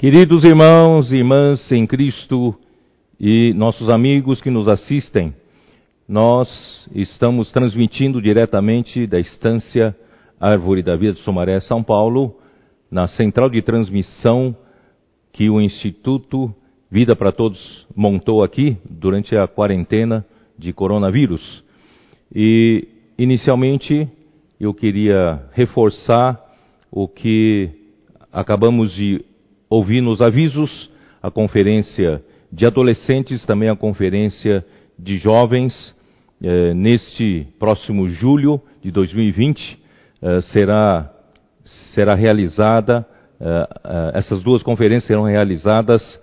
Queridos irmãos e irmãs em Cristo e nossos amigos que nos assistem, nós estamos transmitindo diretamente da estância Árvore da Vida de Sumaré, São Paulo, na central de transmissão que o Instituto Vida para Todos montou aqui durante a quarentena de coronavírus. E, inicialmente, eu queria reforçar o que acabamos de ouvir nos avisos a conferência de adolescentes, também a conferência de jovens, eh, neste próximo julho de 2020, eh, será, será realizada, eh, essas duas conferências serão realizadas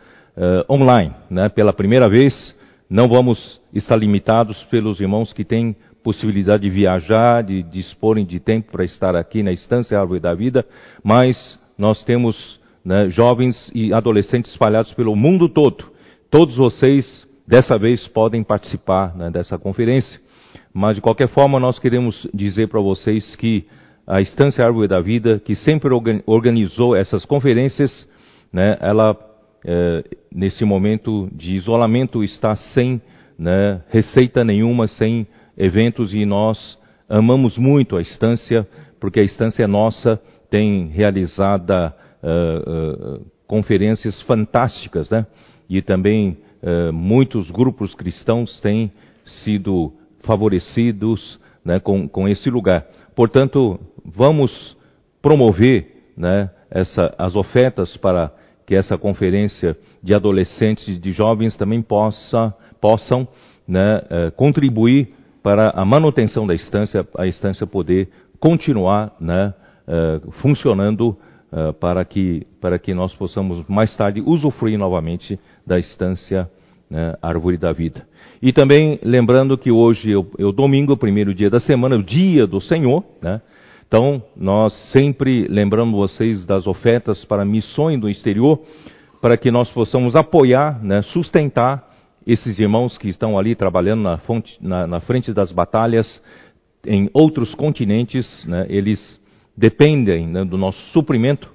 online, né, pela primeira vez. Não vamos estar limitados pelos irmãos que têm possibilidade de viajar, de disporem de tempo para estar aqui na Estância Árvore da Vida, mas nós temos né, jovens e adolescentes espalhados pelo mundo todo. Todos vocês, dessa vez, podem participar né, dessa conferência. Mas, de qualquer forma, nós queremos dizer para vocês que a Estância Árvore da Vida, que sempre organizou essas conferências, né, ela, é, nesse momento de isolamento, está sem né, receita nenhuma, sem eventos, e nós amamos muito a Estância, porque a Estância nossa tem realizada uh, conferências fantásticas, né? E também uh, muitos grupos cristãos têm sido favorecidos né, com, com esse lugar. Portanto, vamos promover né, essa, as ofertas para que essa conferência de adolescentes e de jovens também possa, possam né, contribuir para a manutenção da estância, a estância poder continuar né, funcionando uh, para, que, para que nós possamos mais tarde usufruir novamente da estância né, Árvore da Vida. E também lembrando que hoje é o, é domingo, o primeiro dia da semana, o dia do Senhor, né? Então, nós sempre lembramos vocês das ofertas para missões do exterior, para que nós possamos apoiar, né, sustentar esses irmãos que estão ali trabalhando na, fonte, na, na frente das batalhas em outros continentes, né, eles dependem né, do nosso suprimento,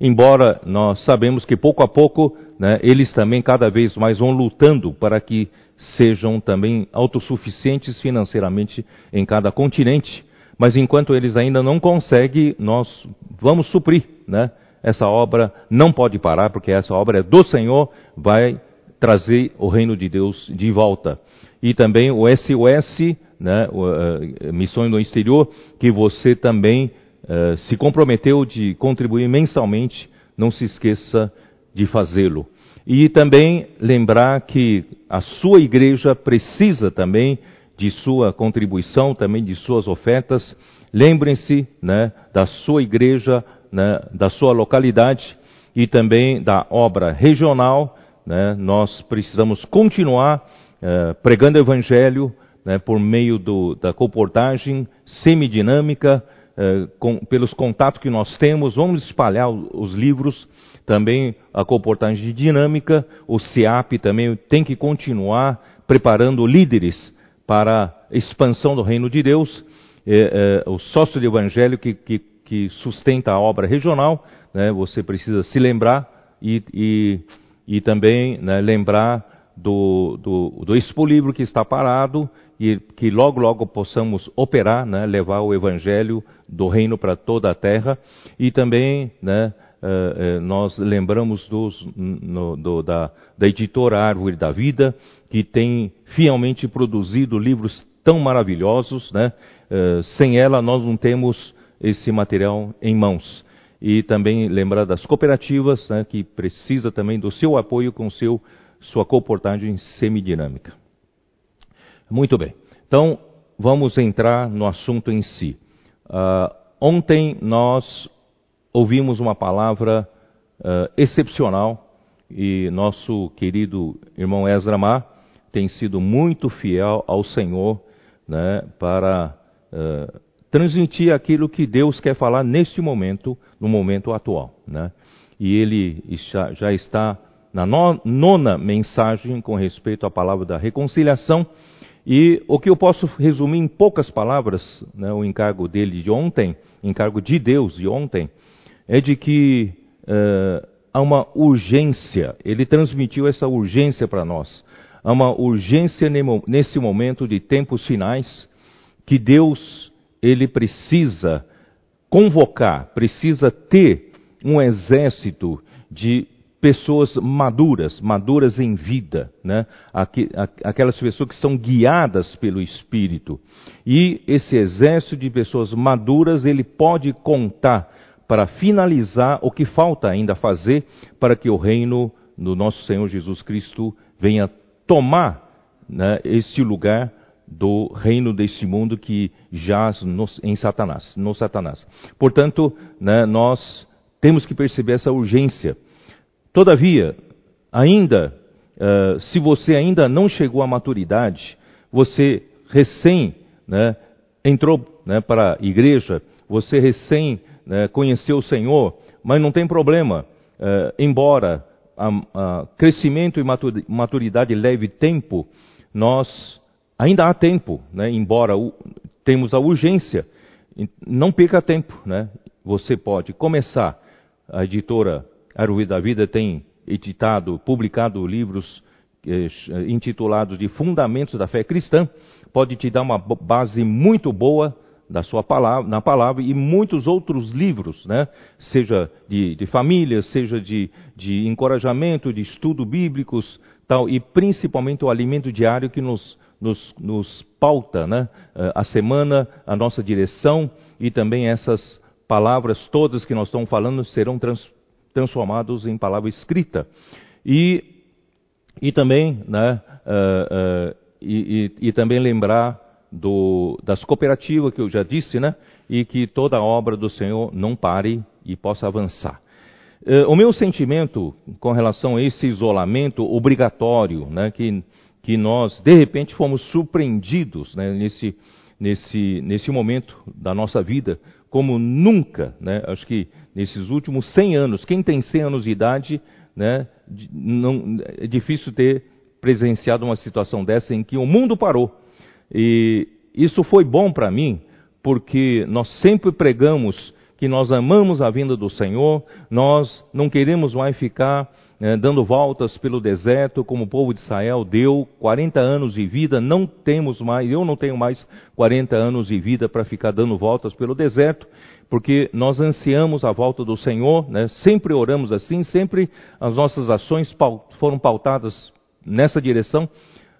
embora nós sabemos que pouco a pouco né, eles também cada vez mais vão lutando para que sejam também autossuficientes financeiramente em cada continente. Mas enquanto eles ainda não conseguem, nós vamos suprir, né? Essa obra não pode parar, porque essa obra é do Senhor, vai trazer o reino de Deus de volta. E também o SOS, né, uh, Missões no Exterior, que você também eh, se comprometeu de contribuir mensalmente, não se esqueça de fazê-lo. E também lembrar que a sua igreja precisa também de sua contribuição, também de suas ofertas. Lembrem-se né, da sua igreja, né, da sua localidade e também da obra regional. Né, nós precisamos continuar uh, pregando o evangelho né, por meio do, da comportagem semidinâmica, eh, com, pelos contatos que nós temos, vamos espalhar os livros, também a comportagem dinâmica, o CIAP também tem que continuar preparando líderes para a expansão do reino de Deus, eh, eh, o sócio de evangelho que, que, que, sustenta a obra regional, né, você precisa se lembrar e, e, e também né, lembrar do, do, do Expo Livro que está parado e que logo, logo possamos operar, né, levar o Evangelho do Reino para toda a terra. E também né, uh, uh, nós lembramos dos, no, do, da, da editora Árvore da Vida, que tem fielmente produzido livros tão maravilhosos. Né? Uh, sem ela nós não temos esse material em mãos. E também lembrar das cooperativas, né, que precisa também do seu apoio com seu, sua comportagem semidinâmica. Muito bem. Então, vamos entrar no assunto em si. Uh, ontem nós ouvimos uma palavra uh, excepcional e nosso querido irmão Ezra Mar tem sido muito fiel ao Senhor né, para uh, transmitir aquilo que Deus quer falar neste momento, no momento atual. Né? E ele já está na nona mensagem com respeito à palavra da reconciliação e o que eu posso resumir em poucas palavras, né, o encargo dele de ontem, encargo de Deus de ontem, é de que uh, há uma urgência, ele transmitiu essa urgência para nós. Há uma urgência nesse momento de tempos finais que Deus, ele precisa convocar, precisa ter um exército de pessoas maduras, maduras em vida, né? aquelas pessoas que são guiadas pelo Espírito. E esse exército de pessoas maduras, ele pode contar para finalizar o que falta ainda fazer para que o reino do nosso Senhor Jesus Cristo venha tomar né, este lugar do reino deste mundo que jaz no, em Satanás, no Satanás. Portanto, né, nós temos que perceber essa urgência. Todavia, ainda, uh, se você ainda não chegou à maturidade, você recém né, entrou né, para a igreja, você recém né, conheceu o Senhor, mas não tem problema, uh, embora a, a crescimento e maturidade leve tempo, nós ainda há tempo, né, embora o, temos a urgência, não perca tempo, né? Você pode começar. A editora Arruí da Vida tem editado, publicado livros eh, intitulados de Fundamentos da Fé Cristã. Pode te dar uma base muito boa da sua palavra, na palavra e muitos outros livros, né? seja de, de família, seja de, de encorajamento, de estudo bíblicos, tal, e principalmente o alimento diário que nos, nos, nos pauta né? Eh, a semana, a nossa direção e também essas palavras todas que nós estamos falando serão trans, transformados em palavra escrita. E, e também, né, uh, uh, e, e, e também lembrar do, das cooperativas que eu já disse, né? E que toda a obra do Senhor não pare e possa avançar. Uh, o meu sentimento com relação a esse isolamento obrigatório, né? Que, que nós, de repente, fomos surpreendidos né, nesse, nesse, nesse momento da nossa vida, como nunca, né? Acho que nesses últimos 100 anos, quem tem 100 anos de idade, né? Não, é difícil ter presenciado uma situação dessa em que o mundo parou. E isso foi bom para mim, porque nós sempre pregamos que nós amamos a vinda do Senhor, nós não queremos mais ficar né, dando voltas pelo deserto, como o povo de Israel deu 40 anos de vida, não temos mais, eu não tenho mais 40 anos de vida para ficar dando voltas pelo deserto, porque nós ansiamos a volta do Senhor, né, sempre oramos assim, sempre as nossas ações foram pautadas nessa direção,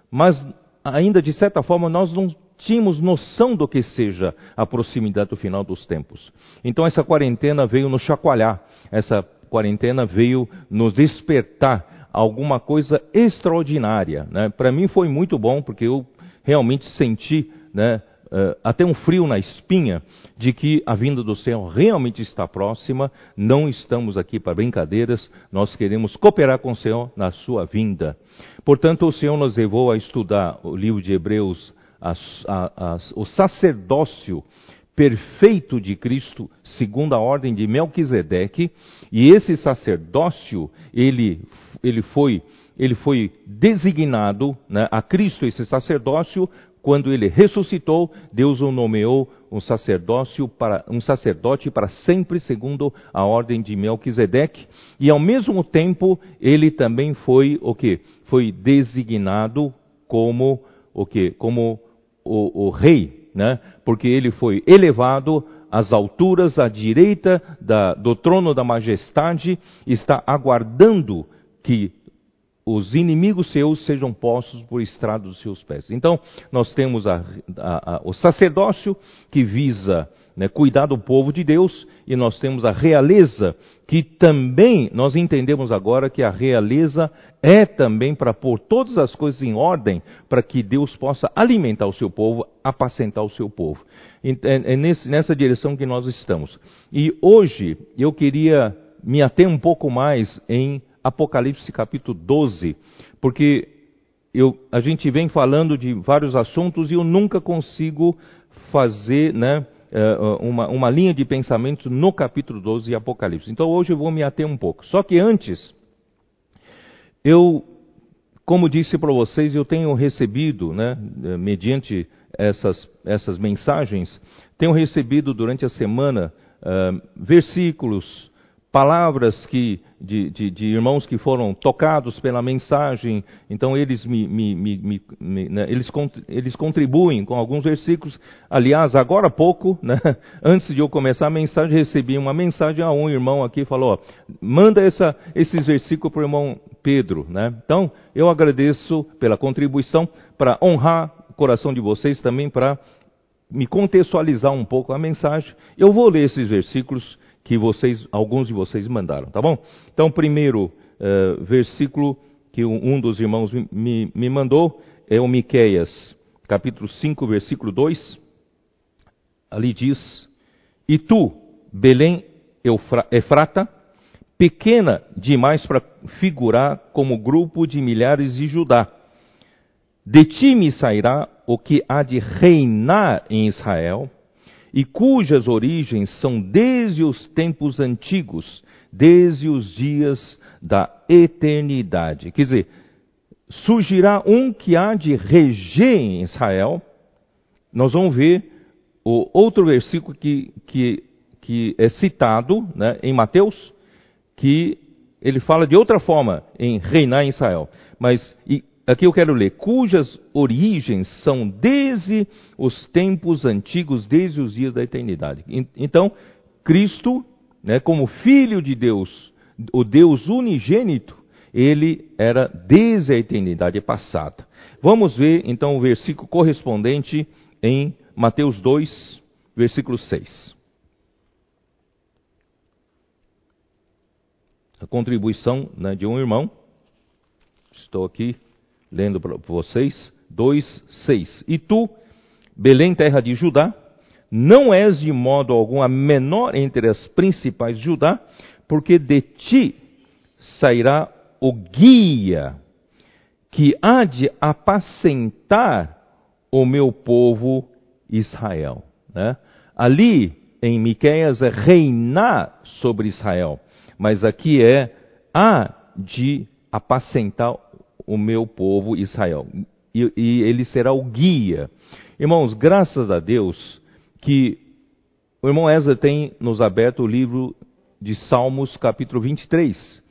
mas ainda de certa forma nós não tínhamos noção do que seja a proximidade do final dos tempos. Então essa quarentena veio nos chacoalhar, essa quarentena veio nos despertar alguma coisa extraordinária. Né? Para mim foi muito bom, porque eu realmente senti né, uh, até um frio na espinha de que a vinda do Senhor realmente está próxima. Não estamos aqui para brincadeiras, nós queremos cooperar com o Senhor na sua vinda. Portanto, o Senhor nos levou a estudar o livro de Hebreus, o sacerdócio perfeito de Cristo, segundo a ordem de Melquisedeque, e esse sacerdócio, ele, ele, foi, ele foi designado né, a Cristo, esse sacerdócio, quando ele ressuscitou, Deus o nomeou um sacerdócio para um sacerdote para sempre, segundo a ordem de Melquisedeque, e ao mesmo tempo ele também foi o que? Foi designado como o que? Como o, o rei né? porque ele foi elevado às alturas à direita da, do trono da majestade, está aguardando que os inimigos seus sejam postos por estrado dos seus pés. Então, nós temos a, a, a, o sacerdócio que visa né, cuidar do povo de Deus, e nós temos a realeza, que também nós entendemos agora que a realeza é também para pôr todas as coisas em ordem, para que Deus possa alimentar o seu povo, apacentar o seu povo. É, é nessa direção que nós estamos. E hoje eu queria me ater um pouco mais em Apocalipse capítulo 12, porque eu, a gente vem falando de vários assuntos e eu nunca consigo fazer, né, eh, uma, uma linha de pensamento no capítulo 12 de Apocalipse. Então hoje eu vou me ater um pouco. Só que antes, eu, como disse para vocês, eu tenho recebido, né, eh, mediante essas, essas mensagens, tenho recebido durante a semana uh, versículos, palavras que, de, de, de, irmãos que foram tocados pela mensagem, então eles, me, me, me, né, eles, eles contribuem com alguns versículos. Aliás, agora há pouco, né, antes de eu começar a mensagem, recebi uma mensagem a um irmão aqui, falou, ó, manda essa, esses versículos para o irmão Pedro. Né? Então, eu agradeço pela contribuição para honrar o coração de vocês também, para me contextualizar um pouco a mensagem. Eu vou ler esses versículos que vocês, alguns de vocês mandaram, tá bom? Então, primeiro uh, versículo que um dos irmãos me, me mandou é o Miqueias, capítulo 5, versículo 2. Ali diz: E tu, Belém Efrata, pequena demais para figurar como grupo de milhares de Judá, de ti me sairá o que há de reinar em Israel, e cujas origens são desde os tempos antigos, desde os dias da eternidade. Quer dizer, surgirá um que há de reger em Israel. Nós vamos ver o outro versículo que, que, que é citado né, em Mateus, que ele fala de outra forma em reinar em Israel. Mas e, aqui eu quero ler, cujas origens são desde os tempos antigos, desde os dias da eternidade. Então, Cristo, né, como Filho de Deus, o Deus unigênito, ele era desde a eternidade passada. Vamos ver então o versículo correspondente em Mateus 2, versículo 6. A contribuição né, de um irmão, estou aqui lendo para vocês, 2,6. E tu, Belém, terra de Judá, não és de modo algum a menor entre as principais de Judá, porque de ti sairá o guia que há de apacentar o meu povo Israel. Né? Ali em Miqueias é reinar sobre Israel, mas aqui é há de apacentar o meu povo Israel. E, e ele será o guia. Irmãos, graças a Deus que o irmão Ezra tem nos aberto o livro de Salmos, capítulo 23.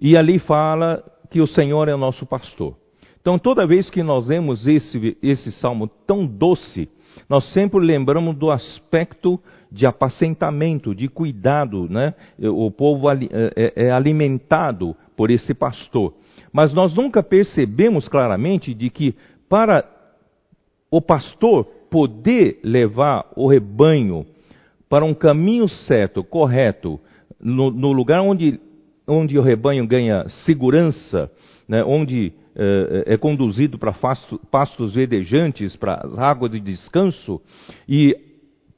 E ali fala que o Senhor é o nosso pastor. Então, toda vez que nós vemos esse, esse salmo tão doce, nós sempre lembramos do aspecto de apacentamento, de cuidado, né? O povo é, é, é alimentado por esse pastor. Mas nós nunca percebemos claramente de que para o pastor poder levar o rebanho para um caminho certo, correto, no, no lugar onde, onde o rebanho ganha segurança, né, onde eh, é conduzido para pastos verdejantes, para as águas de descanso, e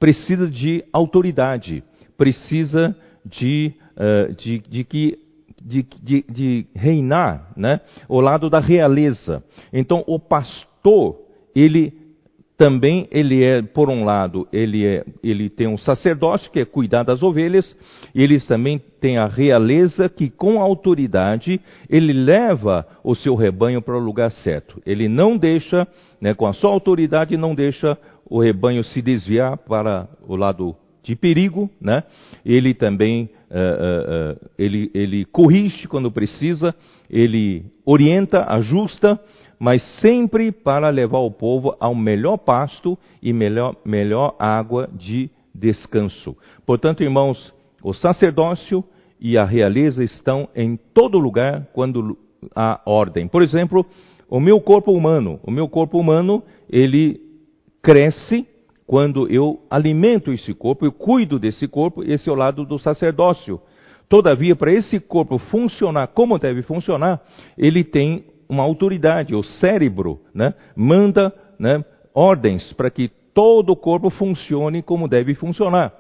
precisa de autoridade, precisa de, uh, de, de que de, de, de reinar, né? O lado da realeza. Então, o pastor, ele também ele é, por um lado, ele, é, ele tem um sacerdócio que é cuidar das ovelhas, eles também têm a realeza que com autoridade ele leva o seu rebanho para o lugar certo. Ele não deixa, né, com a sua autoridade, não deixa o rebanho se desviar para o lado de perigo, né? Ele também uh, uh, uh, ele, ele corrige quando precisa, ele orienta, ajusta, mas sempre para levar o povo ao melhor pasto e melhor, melhor água de descanso. Portanto, irmãos, o sacerdócio e a realeza estão em todo lugar quando há ordem. Por exemplo, o meu corpo humano, o meu corpo humano, ele cresce quando eu alimento esse corpo, eu cuido desse corpo, esse é o lado do sacerdócio. Todavia, para esse corpo funcionar como deve funcionar, ele tem uma autoridade, o cérebro né, manda né, ordens para que todo o corpo funcione como deve funcionar.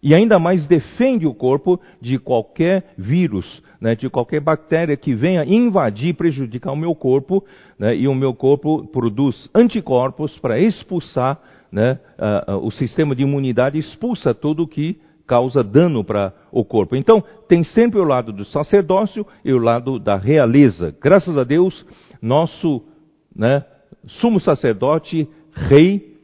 E ainda mais defende o corpo de qualquer vírus, né, de qualquer bactéria que venha invadir, prejudicar o meu corpo, né, e o meu corpo produz anticorpos para expulsar né, uh, uh, o sistema de imunidade expulsa tudo que causa dano para o corpo. Então, tem sempre o lado do sacerdócio e o lado da realeza. Graças a Deus, nosso né, sumo sacerdote, rei,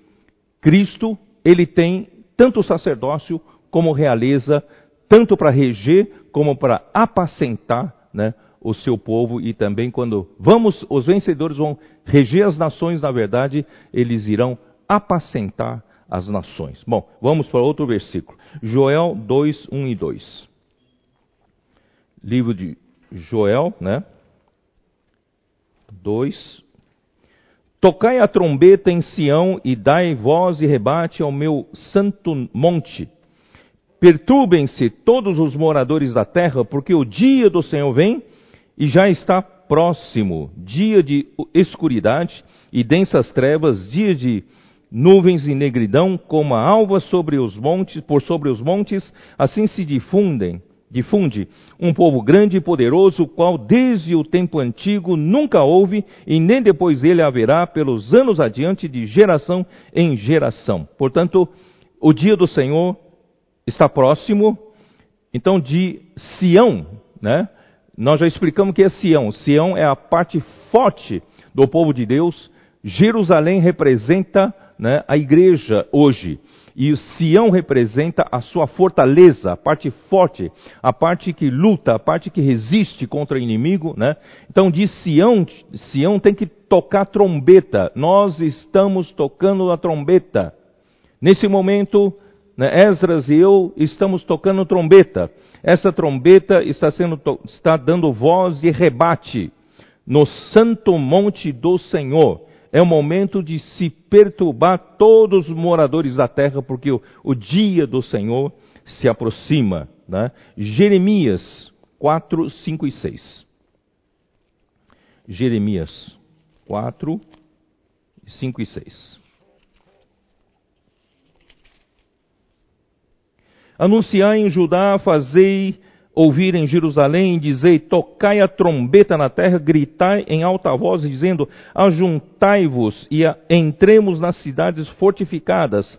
Cristo, ele tem tanto o sacerdócio como realeza, tanto para reger como para apacentar né, o seu povo e também quando vamos, os vencedores vão reger as nações, na verdade, eles irão apacentar as nações. Bom, vamos para outro versículo. Joel 2, 1 e 2. Livro de Joel, né? 2. Tocai a trombeta em Sião e dai voz e rebate ao meu santo monte. Perturbem-se todos os moradores da terra, porque o dia do Senhor vem e já está próximo dia de escuridade e densas trevas, dia de nuvens e negridão, como a alva sobre os montes, por sobre os montes, assim se difundem difunde um povo grande e poderoso, qual desde o tempo antigo nunca houve e nem depois ele haverá pelos anos adiante de geração em geração. Portanto, o dia do Senhor está próximo. Então, de Sião, né? Nós já explicamos que é Sião. Sião é a parte forte do povo de Deus. Jerusalém representa né, a igreja hoje. E o Sião representa a sua fortaleza, a parte forte, a parte que luta, a parte que resiste contra o inimigo, né? Então de Sião, Sião tem que tocar trombeta. Nós estamos tocando a trombeta. Nesse momento, né, Esdras e eu estamos tocando trombeta. Essa trombeta está, sendo, está dando voz e rebate no santo monte do Senhor é o momento de se perturbar todos os moradores da terra, porque o, o dia do Senhor se aproxima. Né? Jeremias 4, 5 e 6. Jeremias 4, 5 e 6. Anunciai em Judá, fazei ouvir em Jerusalém, dizei, tocai a trombeta na terra, gritai em alta voz, dizendo, ajuntai-vos e entremos nas cidades fortificadas,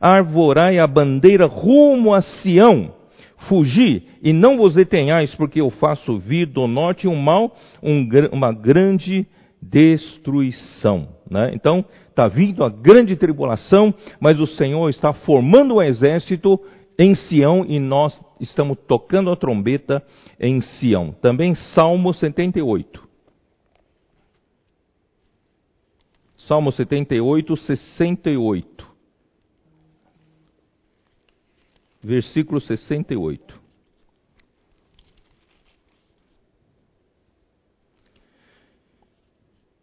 arvorai a bandeira rumo a Sião, fugi e não vos detenhais, porque eu faço vir do norte um mal, um, uma grande destruição. Né? Então, está vindo a grande tribulação, mas o Senhor está formando o um exército em Sião e nós estamos tocando a trombeta em Sião. Também Salmo 78. Salmo 78, 68. Versículo 68.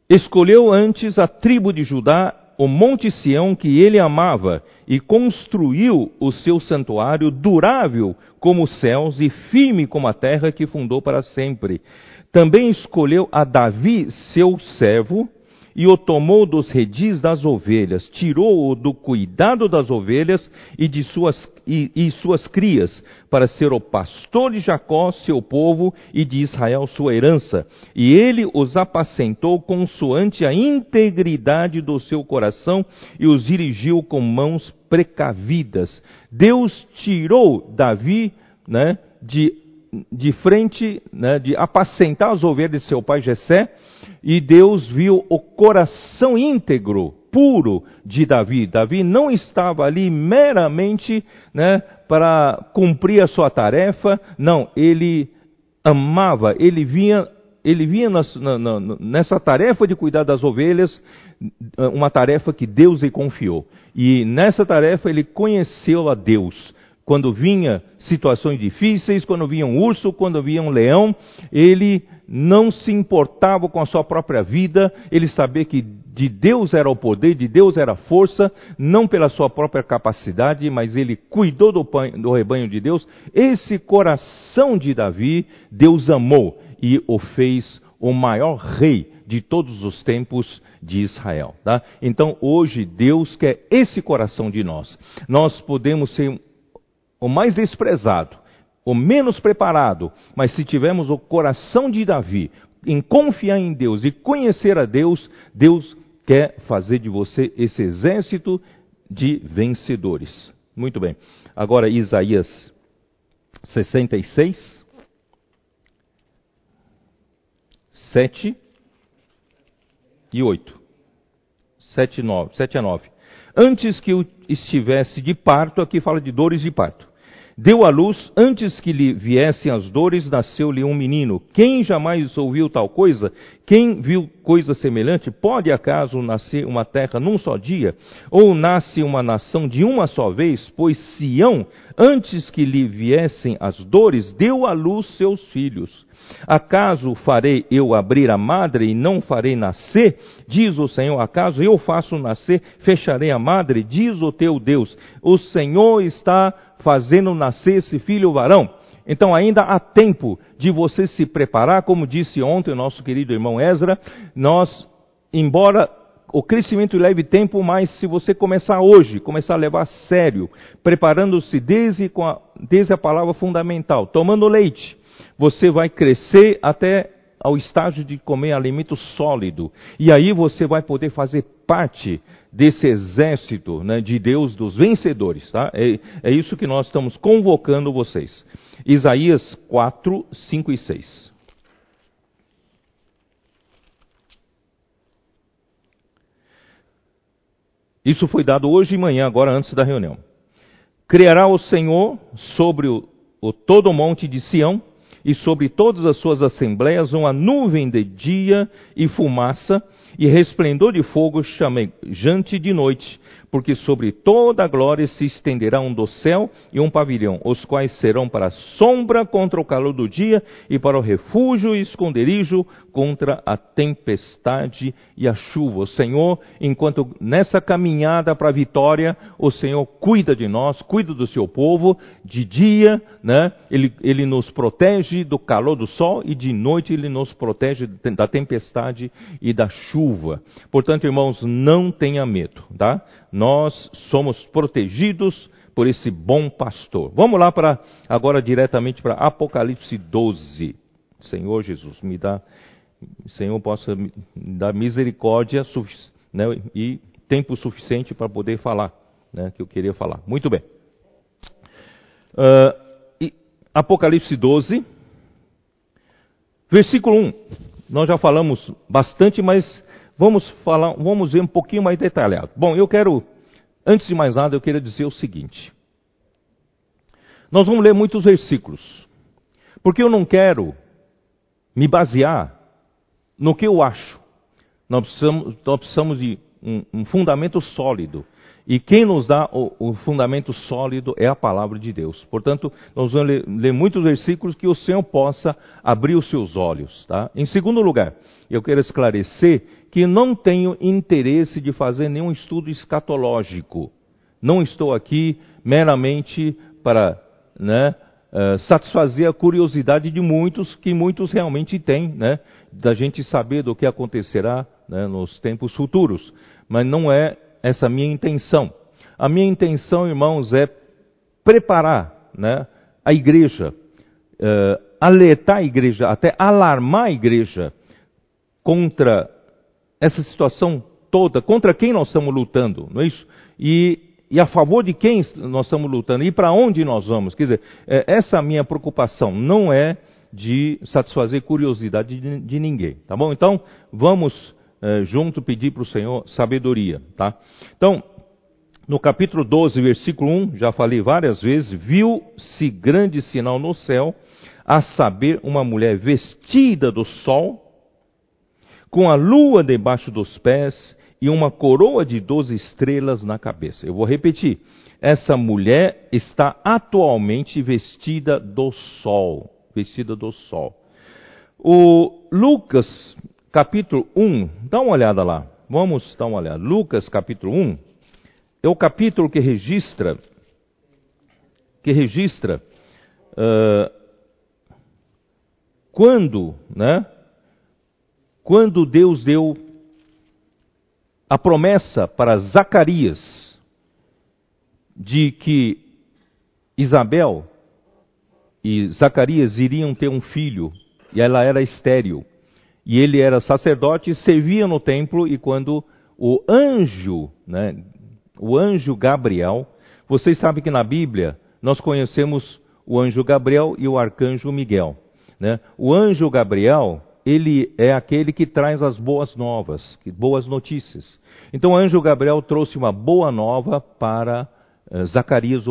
Escolheu antes a tribo de Judá o Monte Sião que ele amava e construiu o seu santuário durável como os céus e firme como a terra que fundou para sempre. Também escolheu a Davi, seu servo, e o tomou dos redis das ovelhas, tirou-o do cuidado das ovelhas e de suas, e, e suas crias, para ser o pastor de Jacó, seu povo, e de Israel, sua herança. E ele os apacentou consoante a integridade do seu coração e os dirigiu com mãos precavidas. Deus tirou Davi né, de de frente, né, de apacentar as ovelhas de seu pai Jessé, e Deus viu o coração íntegro, puro de Davi. Davi não estava ali meramente né, para cumprir a sua tarefa, não, ele amava, ele vinha, ele vinha nessa tarefa de cuidar das ovelhas, uma tarefa que Deus lhe confiou. E nessa tarefa ele conheceu a Deus quando vinha situações difíceis, quando vinha um urso, quando vinha um leão, ele não se importava com a sua própria vida, ele sabia que de Deus era o poder, de Deus era a força, não pela sua própria capacidade, mas ele cuidou do, do rebanho de Deus. Esse coração de Davi, Deus amou e o fez o maior rei de todos os tempos de Israel. Tá? Então hoje Deus quer esse coração de nós. Nós podemos ser o mais desprezado, o menos preparado, mas se tivermos o coração de Davi, em confiar em Deus e conhecer a Deus, Deus quer fazer de você esse exército de vencedores. Muito bem. Agora Isaías 66, 7 e 8. 7, 9, 7 a 9. Antes que eu estivesse de parto, aqui fala de dores de parto Deu à luz, antes que lhe viessem as dores, nasceu-lhe um menino. Quem jamais ouviu tal coisa? Quem viu coisa semelhante? Pode acaso nascer uma terra num só dia? Ou nasce uma nação de uma só vez? Pois Sião, antes que lhe viessem as dores, deu à luz seus filhos. Acaso farei eu abrir a madre e não farei nascer? Diz o Senhor. Acaso eu faço nascer, fecharei a madre? Diz o teu Deus. O Senhor está fazendo nascer esse filho varão. Então ainda há tempo de você se preparar, como disse ontem o nosso querido irmão Ezra, nós, embora o crescimento leve tempo, mas se você começar hoje, começar a levar a sério, preparando-se desde, desde a palavra fundamental, tomando leite, você vai crescer até ao estágio de comer alimento sólido. E aí você vai poder fazer parte desse exército né, de Deus dos vencedores. Tá? É, é isso que nós estamos convocando vocês. Isaías 4, 5 e 6. Isso foi dado hoje de manhã, agora antes da reunião. Criará o Senhor sobre o, o todo o monte de Sião e sobre todas as suas assembleias uma nuvem de dia e fumaça e resplendor de fogo chamejante de noite, porque sobre toda a glória se estenderá um dossel e um pavilhão, os quais serão para sombra contra o calor do dia e para o refúgio e esconderijo contra a tempestade e a chuva. O Senhor, enquanto nessa caminhada para a vitória, o Senhor cuida de nós, cuida do seu povo, de dia, né? Ele, ele nos protege do calor do sol e de noite ele nos protege da tempestade e da chuva. Portanto, irmãos, não tenha medo, tá? Nós somos protegidos por esse bom pastor. Vamos lá para agora diretamente para Apocalipse 12. Senhor Jesus, me dá, Senhor, possa me dar misericórdia né, e tempo suficiente para poder falar, né, que eu queria falar. Muito bem. Uh, Apocalipse 12, versículo 1. Nós já falamos bastante, mas Vamos falar, vamos ver um pouquinho mais detalhado. Bom, eu quero, antes de mais nada, eu quero dizer o seguinte. Nós vamos ler muitos versículos, porque eu não quero me basear no que eu acho. Nós precisamos, nós precisamos de um, um fundamento sólido. E quem nos dá o, o, fundamento sólido é a palavra de Deus. Portanto, nós vamos ler, ler, muitos versículos que o Senhor possa abrir os seus olhos. Tá? Em segundo lugar, eu quero esclarecer que não tenho interesse de fazer nenhum estudo escatológico. Não estou aqui meramente para né, uh, satisfazer a curiosidade de muitos, que muitos realmente têm, né, da gente saber do que acontecerá né, nos tempos futuros. Mas não é essa minha intenção. A minha intenção, irmãos, é preparar né, a igreja, uh, alertar a igreja, até alarmar a igreja contra essa situação toda, contra quem nós estamos lutando, não é isso? E, e a favor de quem nós estamos lutando e para onde nós vamos. Quer dizer, é, essa minha preocupação não é de satisfazer curiosidade de, de ninguém, tá bom? Então, vamos é, junto pedir para o Senhor sabedoria, tá? Então, no capítulo 12, versículo 1, já falei várias vezes, viu-se grande sinal no céu, a saber, uma mulher vestida do sol, com a lua debaixo dos pés e uma coroa de doze estrelas na cabeça. Eu vou repetir. Essa mulher está atualmente vestida do sol. Vestida do sol. O Lucas, capítulo 1, dá uma olhada lá. Vamos dar uma olhada. Lucas, capítulo 1, é o capítulo que registra, que registra uh, quando, né? quando Deus deu a promessa para Zacarias de que Isabel e Zacarias iriam ter um filho, e ela era estéril, e ele era sacerdote, servia no templo, e quando o anjo, né, o anjo Gabriel, vocês sabem que na Bíblia nós conhecemos o anjo Gabriel e o arcanjo Miguel. Né? O anjo Gabriel ele é aquele que traz as boas novas, boas notícias. Então o anjo Gabriel trouxe uma boa nova para uh, Zacarias,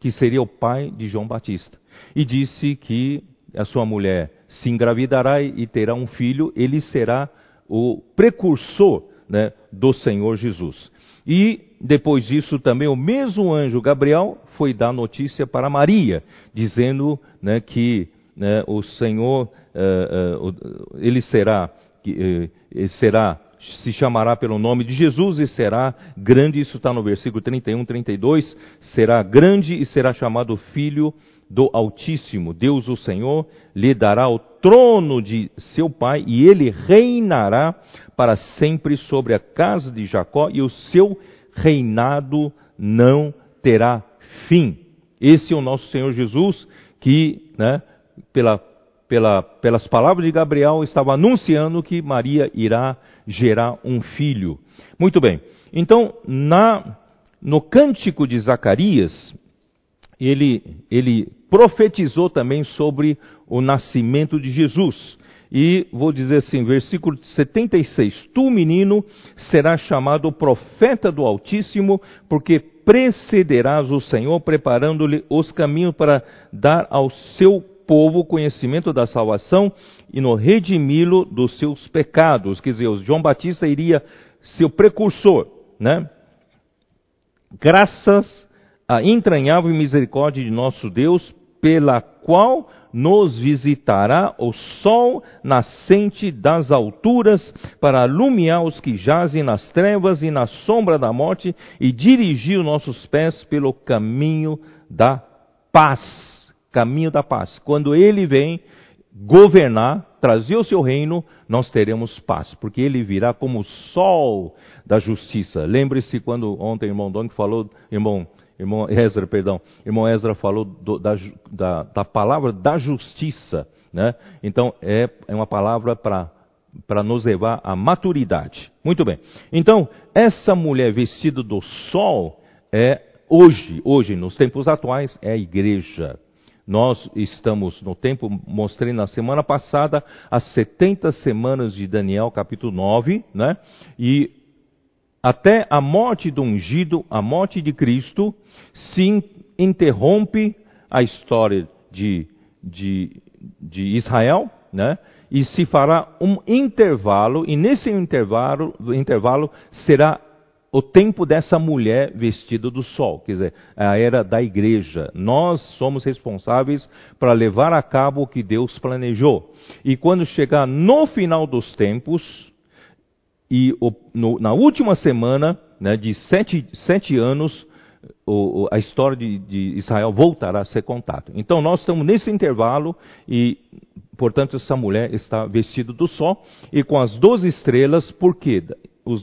que seria o pai de João Batista. E disse que a sua mulher se engravidará e terá um filho, ele será o precursor né, do Senhor Jesus. E depois disso também o mesmo anjo Gabriel foi dar notícia para Maria, dizendo né, que né, o Senhor, uh, uh, ele será, uh, será, se chamará pelo nome de Jesus e será grande, isso está no versículo 31, 32, será grande e será chamado Filho do Altíssimo. Deus, o Senhor, lhe dará o trono de seu pai e ele reinará para sempre sobre a casa de Jacó e o seu reinado não terá fim. Esse é o nosso Senhor Jesus que, né, pela, pela, pelas palavras de Gabriel, estava anunciando que Maria irá gerar um filho. Muito bem. Então, na, no cântico de Zacarias, ele, ele profetizou também sobre o nascimento de Jesus. E vou dizer assim, versículo 76: Tu, menino, serás chamado profeta do Altíssimo, porque precederás o Senhor, preparando-lhe os caminhos para dar ao seu povo conhecimento da salvação e no redimi-lo dos seus pecados. Quer dizer, João Batista iria ser o precursor, né? Graças à entranhável misericórdia de nosso Deus, pela qual nos visitará o sol nascente das alturas, para alumiar os que jazem nas trevas e na sombra da morte, e dirigir os nossos pés pelo caminho da paz caminho da paz. Quando ele vem governar, trazer o seu reino, nós teremos paz, porque ele virá como o sol da justiça. Lembre-se quando ontem o irmão Dong falou, irmão, irmão Ezra, perdão, irmão Ezra falou do, da, da, da, palavra da justiça, né? Então é, é uma palavra para para nos levar à maturidade. Muito bem. Então, essa mulher vestida do sol é hoje, hoje nos tempos atuais é a igreja. Nós estamos no tempo, mostrei na semana passada, as 70 semanas de Daniel, capítulo 9, né? E até a morte do ungido, a morte de Cristo, se interrompe a história de, de, de Israel, né? E se fará um intervalo, e nesse intervalo, intervalo será o tempo dessa mulher vestida do sol, quer dizer, a era da igreja. Nós somos responsáveis para levar a cabo o que Deus planejou. E quando chegar no final dos tempos, e o, no, na última semana né, de sete, sete anos, o, a história de, de, Israel voltará a ser contada. Então nós estamos nesse intervalo e, portanto, essa mulher está vestida do sol e com as doze estrelas, por quê?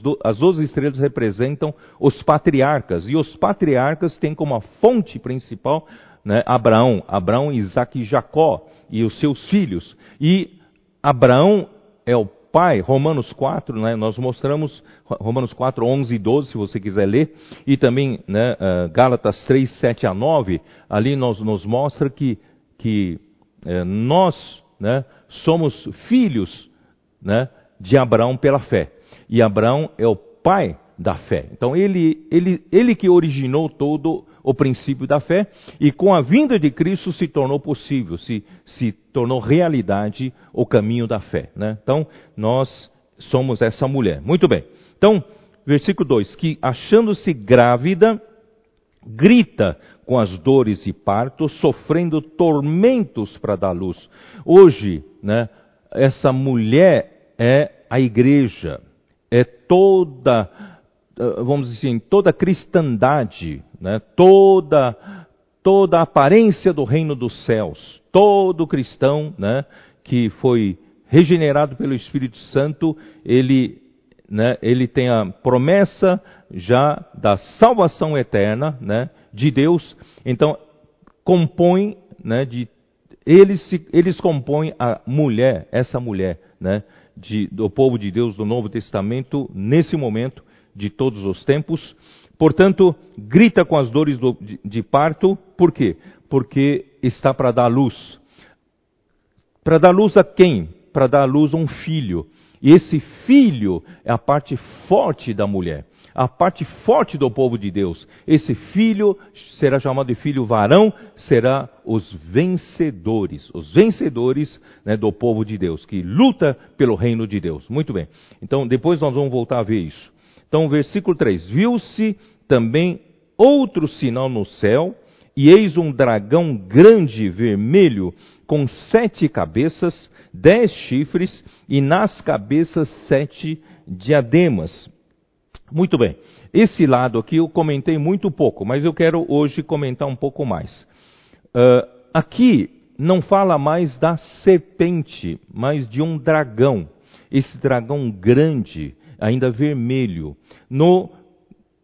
do, as doze estrelas representam os patriarcas, e os patriarcas têm como fonte principal né, Abraão, Abraão, Isaac e Jacó, e os seus filhos. E Abraão é o pai, Romanos 4, né, nós mostramos Romanos 4, 11 e 12, se você quiser ler, e também né, uh, Gálatas 3, 7 a 9, ali nos, nos mostra que, que uh, nós né, somos filhos né, de Abraão pela fé e Abraão é o pai da fé. Então ele, ele, ele que originou todo o princípio da fé e com a vinda de Cristo se tornou possível, se, se tornou realidade o caminho da fé. Né? Então nós somos essa mulher. Muito bem. Então, versículo 2: que achando-se grávida, grita com as dores de parto, sofrendo tormentos para dar luz. Hoje, né, essa mulher é a igreja é toda, eh, vamos dizer assim, toda a cristandade, né? toda, toda a aparência do reino dos céus, todo cristão né? que foi regenerado pelo Espírito Santo, ele, né? ele tem a promessa já da salvação eterna né? de Deus, então compõe, né? de, eles, eles compõem a mulher, essa mulher, né? de, do povo de Deus do Novo Testamento nesse momento de todos os tempos. Portanto, grita com as dores do, de, de parto, por quê? Porque está para dar luz. Para dar luz a quem? Para dar luz a um filho. E esse filho é a parte forte da mulher. a parte forte do povo de Deus. Esse filho será chamado de filho varão, será os vencedores, os vencedores né, do povo de Deus, que luta pelo reino de Deus. Muito bem. Então, depois nós vamos voltar a ver isso. Então, versículo 3: Viu-se também outro sinal no céu, e eis um dragão grande vermelho, com sete cabeças, dez chifres, e nas cabeças sete diademas. Muito bem. Esse lado aqui eu comentei muito pouco, mas eu quero hoje comentar um pouco mais. Uh, aqui não fala mais da serpente, mas de um dragão. Esse dragão grande, ainda vermelho. No,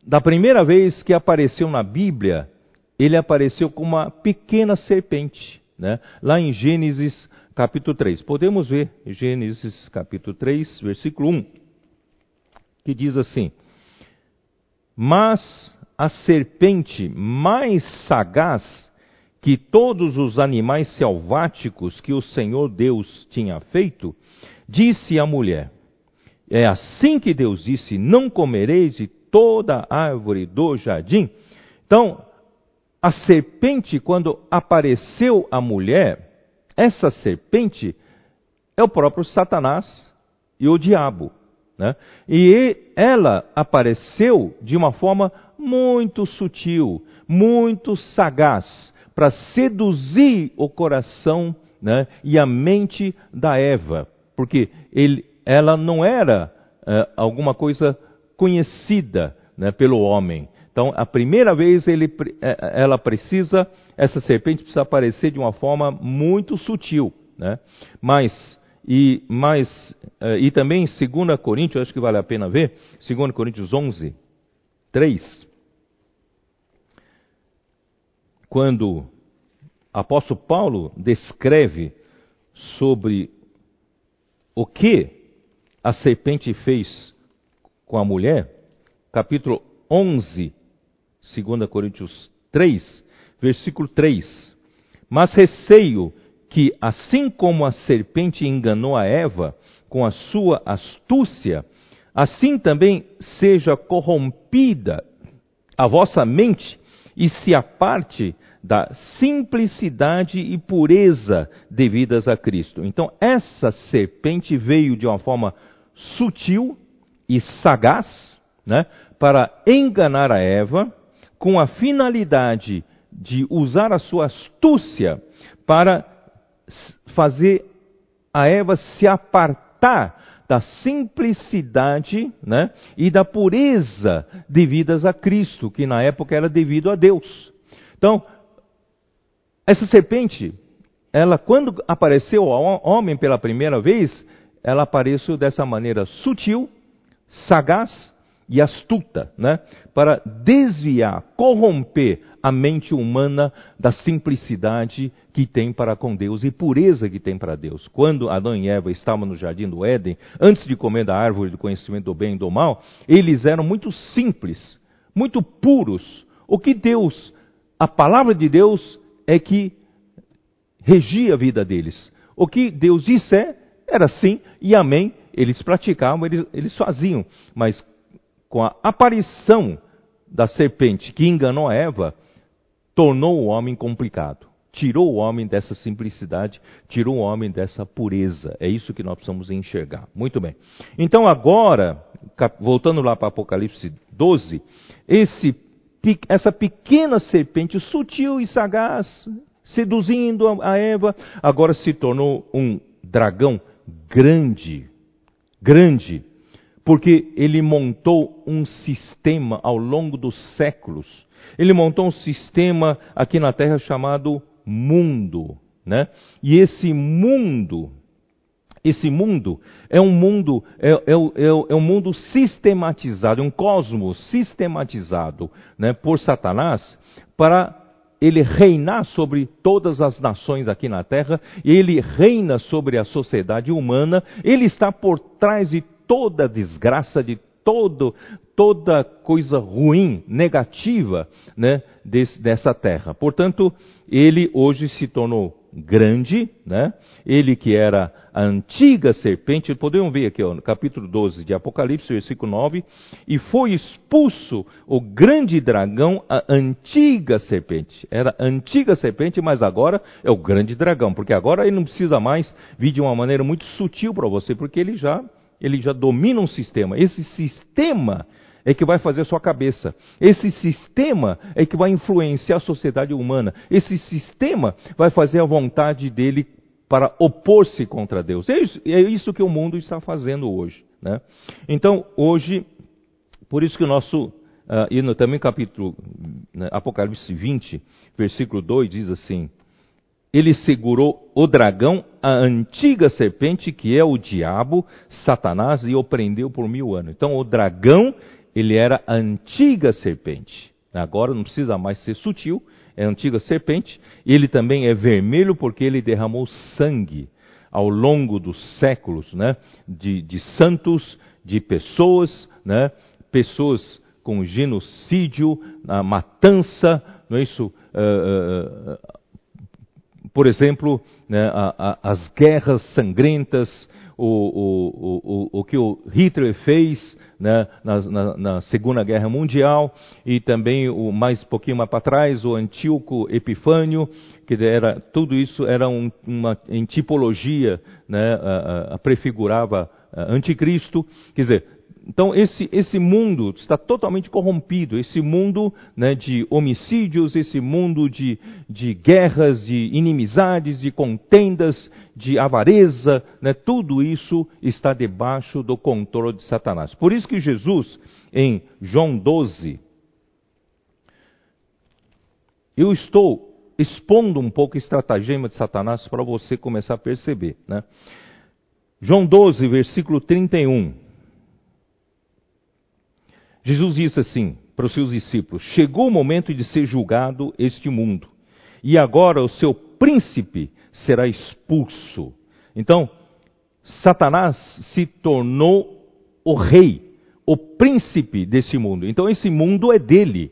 da primeira vez que apareceu na Bíblia, ele apareceu como uma pequena serpente, né? lá em Gênesis capítulo 3. Podemos ver Gênesis capítulo 3, versículo 1, que diz assim: Mas a serpente mais sagaz que todos os animais selváticos que o Senhor Deus tinha feito, disse à mulher: É assim que Deus disse: Não comereis de toda árvore do jardim. Então, a serpente, quando apareceu a mulher, essa serpente é o próprio Satanás e o diabo. Né? E ela apareceu de uma forma muito sutil, muito sagaz, para seduzir o coração né, e a mente da Eva, porque ele, ela não era é, alguma coisa conhecida né, pelo homem. Então, a primeira vez ele, é, ela precisa, essa serpente precisa aparecer de uma forma muito sutil, né? Mas e, mais, eh, e também em 2 Coríntios, acho que vale a pena ver, 2 Coríntios 11, 3. Quando apóstolo Paulo descreve sobre o que a serpente fez com a mulher, capítulo 11, 2 Coríntios 3, versículo 3. Mas receio que, assim como a serpente enganou a Eva com a sua astúcia, assim também seja corrompida a vossa mente e se aparte da simplicidade e pureza devidas a Cristo. Então, essa serpente veio de uma forma sutil e sagaz, né, para enganar a Eva, com a finalidade de usar a sua astúcia para fazer a Eva se apartar da simplicidade né, e da pureza devidas a Cristo, que na época era devido a Deus. Então, essa serpente, ela quando apareceu ao homem pela primeira vez, ela apareceu dessa maneira sutil, sagaz e astuta, né? para desviar, corromper a mente humana da simplicidade que tem para com Deus e pureza que tem para Deus. Quando Adão e Eva estavam no jardim do Éden, antes de comer da árvore do conhecimento do bem e do mal, eles eram muito simples, muito puros. O que Deus, a palavra de Deus é que regia a vida deles. O que Deus disser era sim e amém. Eles praticavam, eles, eles faziam. Mas com a aparição da serpente que enganou a Eva, tornou o homem complicado. Tirou o homem dessa simplicidade, tirou o homem dessa pureza. É isso que nós precisamos enxergar. Muito bem. Então, agora, voltando lá para Apocalipse 12, esse, essa pequena serpente sutil e sagaz, seduzindo a Eva, agora se tornou um dragão grande, grande, porque ele montou um sistema ao longo dos séculos. Ele montou um sistema aqui na Terra chamado mundo, né? E esse mundo, esse mundo é um mundo é, é, é, é um mundo sistematizado, um cosmos sistematizado, né, por Satanás para ele reinar sobre todas as nações aqui na Terra, ele reina sobre a sociedade humana, ele está por trás de toda desgraça, de todo, toda coisa ruim, negativa né, desse, dessa terra. Portanto, ele hoje se tornou grande, né? Ele que era a antiga serpente, podemos ver aqui, ó, no capítulo 12 de Apocalipse, versículo 9, e foi expulso o grande dragão, a antiga serpente. Era a antiga serpente, mas agora é o grande dragão, porque agora ele não precisa mais vir de uma maneira muito sutil para você, porque ele já ele já domina um sistema. Esse sistema é que vai fazer sua cabeça. Esse sistema é que vai influenciar a sociedade humana. Esse sistema vai fazer a vontade dele para opor-se contra Deus. É isso, é isso, que o mundo está fazendo hoje. Né? Então, hoje, por isso que o nosso, uh, e no, também capítulo né, Apocalipse 20, versículo 2, diz assim: Ele segurou o dragão, a antiga serpente, que é o diabo, Satanás, e o prendeu por mil anos. Então, o dragão ele era a antiga serpente. Agora não precisa mais ser sutil, é a antiga serpente. Ele também é vermelho porque ele derramou sangue ao longo dos séculos, né? De, de santos, de pessoas, né? Pessoas com genocídio, matança, não é isso? Uh, uh, por exemplo, né, a, a, as guerras sangrentas, o, o, o, que o Hitler fez né, na, na, na, Segunda Guerra Mundial e também o mais pouquinho mais para trás o Antíoco Epifânio, que era tudo isso era um, uma em tipologia, né, a, a, prefigurava anticristo, quer dizer então, esse, esse mundo está totalmente corrompido, esse mundo né, de homicídios, esse mundo de, de guerras, de inimizades, de contendas, de avareza, né, tudo isso está debaixo do controle de Satanás. Por isso que Jesus, em João 12, eu estou expondo um pouco o estratagema de Satanás para você começar a perceber. Né? João 12, versículo 31. Jesus disse assim para os seus discípulos: Chegou o momento de ser julgado este mundo, e agora o seu príncipe será expulso. Então, Satanás se tornou o rei, o príncipe desse mundo. Então, esse mundo é dele.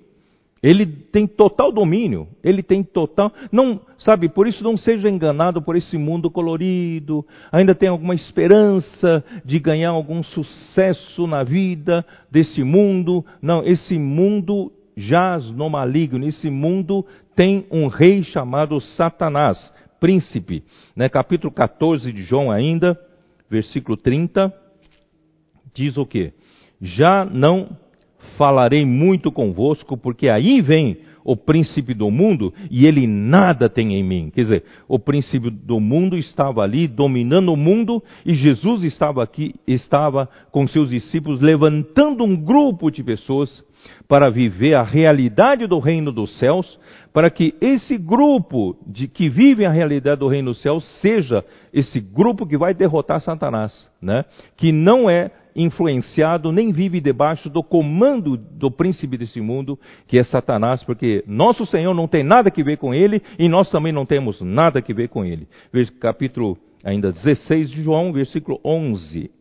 Ele tem total domínio, ele tem total. Não, sabe, por isso não seja enganado por esse mundo colorido. Ainda tem alguma esperança de ganhar algum sucesso na vida desse mundo. Não, esse mundo jaz no maligno. Esse mundo tem um rei chamado Satanás, príncipe. Né? Capítulo 14 de João ainda, versículo 30, diz o quê? Já não falarei muito convosco, porque aí vem o príncipe do mundo e ele nada tem em mim. Quer dizer, o príncipe do mundo estava ali dominando o mundo e Jesus estava aqui, estava com seus discípulos levantando um grupo de pessoas para viver a realidade do reino dos céus, para que esse grupo de que vive a realidade do reino dos céus seja esse grupo que vai derrotar Satanás, né? Que não é influenciado, nem vive debaixo do comando do príncipe desse mundo, que é Satanás, porque nosso Senhor não tem nada que ver com ele e nós também não temos nada que ver com ele. Veja capítulo ainda 16 de João, versículo 11.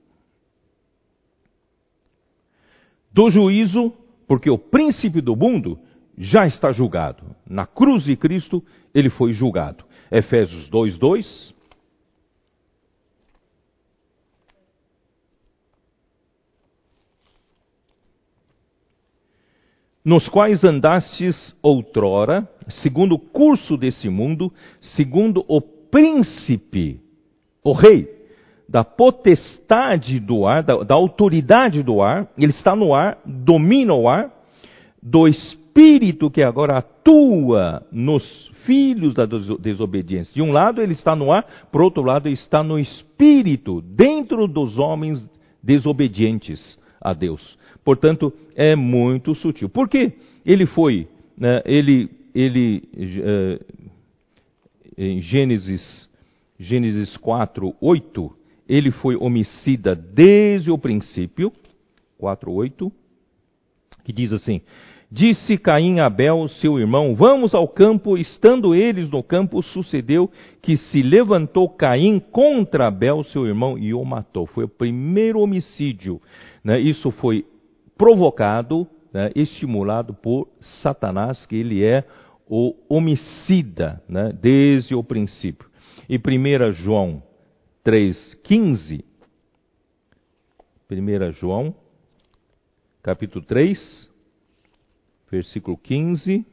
Do juízo, porque o príncipe do mundo já está julgado. Na cruz de Cristo, ele foi julgado. Efésios 2, 2. nos quais andastes outrora, segundo o curso desse mundo, segundo o príncipe, o rei, da potestade do ar, da, da autoridade do ar, ele está no ar, domina o ar, do espírito que agora atua nos filhos da desobediência. De um lado ele está no ar, por outro lado ele está no espírito, dentro dos homens desobedientes a Deus. Portanto, é muito sutil. Por quê? Ele foi, né, ele, ele uh, em Gênesis, Gênesis 4, 8, ele foi homicida desde o princípio, 4, 8, que diz assim, Disse Caim a Abel, seu irmão, vamos ao campo. Estando eles no campo, sucedeu que se levantou Caim contra Abel, seu irmão, e o matou. Foi o primeiro homicídio. Né? Isso foi provocado, né, estimulado por Satanás, que ele é o homicida, né? desde o princípio. E 1 João 3,15, 1 João, capítulo 3, versículo 15,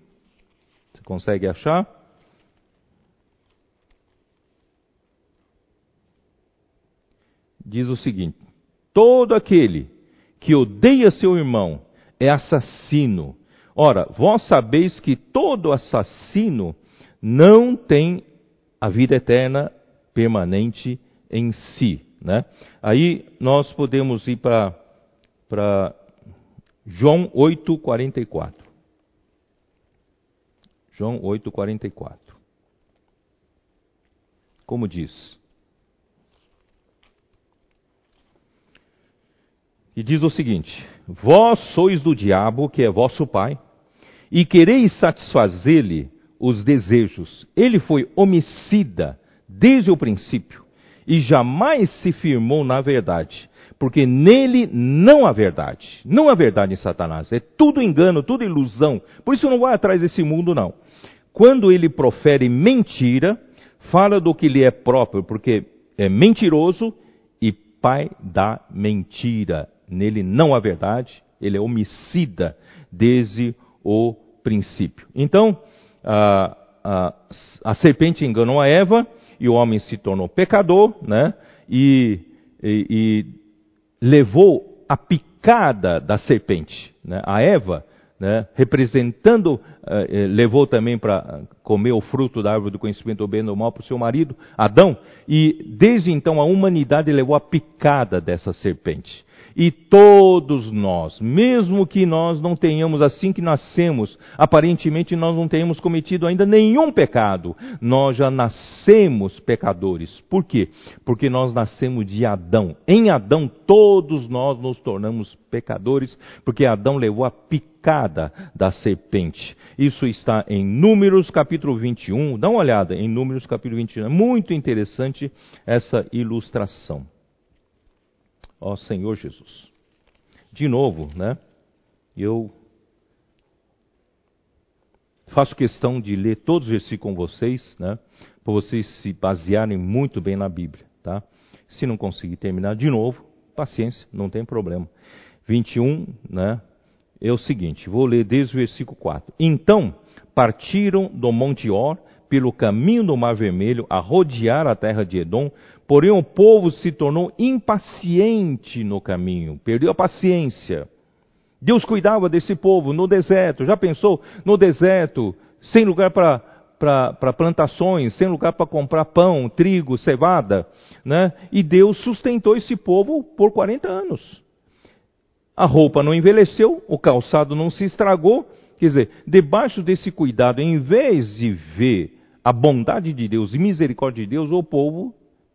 você consegue achar? Diz o seguinte: Todo aquele que odeia seu irmão é assassino. Ora, vós sabeis que todo assassino não tem a vida eterna permanente em si. Né? Aí nós podemos ir para João 8, 44. João 8, 44. Como diz? E diz o seguinte: Vós sois do diabo, que é vosso pai, e quereis satisfazer-lhe os desejos. Ele foi homicida desde o princípio e jamais se firmou na verdade, porque nele não há verdade. Não há verdade em Satanás. É tudo engano, tudo ilusão. Por isso não vai atrás desse mundo, não. Quando ele profere mentira, fala do que lhe é próprio, porque é mentiroso e pai da mentira nele não há verdade, ele é homicida desde o princípio. Então, a, a, a serpente enganou a Eva e o homem se tornou pecador, né? E, e, e levou a picada da serpente. Né? A Eva, né? representando, eh, levou também para comer o fruto da árvore do conhecimento do bem e do mal para o seu marido, Adão, e desde então a humanidade levou a picada dessa serpente. E todos nós, mesmo que nós não tenhamos assim que nascemos, aparentemente nós não tenhamos cometido ainda nenhum pecado, nós já nascemos pecadores. Por quê? Porque nós nascemos de Adão. Em Adão todos nós nos tornamos pecadores, porque Adão levou a picada da serpente. Isso está em Números capítulo 21. Dá uma olhada em Números capítulo 21. É muito interessante essa ilustração ó Senhor Jesus. De novo, né? Eu faço questão de ler todos os versículos com vocês, né? Para vocês se basearem muito bem na Bíblia, tá? Se não conseguir terminar de novo, paciência, não tem problema. 21, né? É o seguinte, vou ler desde o versículo 4. Então partiram do Monte Or pelo caminho do Mar Vermelho a rodear a terra de Edom, porém o povo se tornou impaciente no caminho, perdeu a paciência. Deus cuidava desse povo no deserto, já pensou? No deserto, sem lugar para plantações, sem lugar para comprar pão, trigo, cevada, né? E Deus sustentou esse povo por 40 anos. A roupa não envelheceu, o calçado não se estragou, Quer dizer, debaixo desse cuidado, em vez de ver a bondade de Deus e misericórdia de Deus, o povo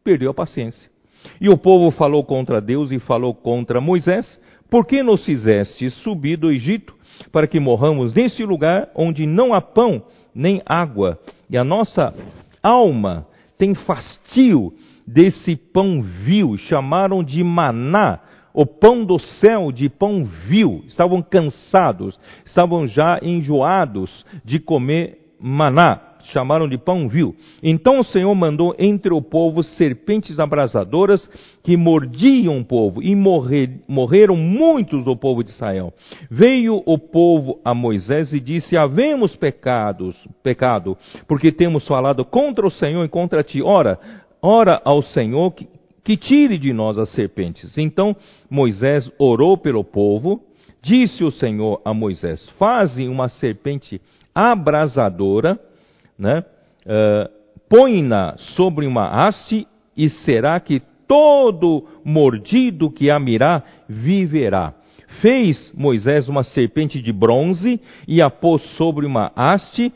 perdeu a paciência. E o povo falou contra Deus e falou contra Moisés: Por que nos fizeste subir do Egito para que morramos nesse lugar onde não há pão nem água? E a nossa alma tem fastio desse pão vil, chamaram de maná, o pão do céu de pão vil. Estavam cansados, estavam já enjoados de comer maná chamaram de pão vil. Então o Senhor mandou entre o povo serpentes abrasadoras que mordiam o povo, e morrer, morreram muitos do povo de Israel. Veio o povo a Moisés e disse: Havemos pecados, pecado, porque temos falado contra o Senhor e contra ti. Ora, ora ao Senhor que, que tire de nós as serpentes. Então Moisés orou pelo povo. Disse o Senhor a Moisés: Faze uma serpente abrasadora né? Uh, põe-na sobre uma haste e será que todo mordido que a mirar viverá. Fez Moisés uma serpente de bronze e a pôs sobre uma haste,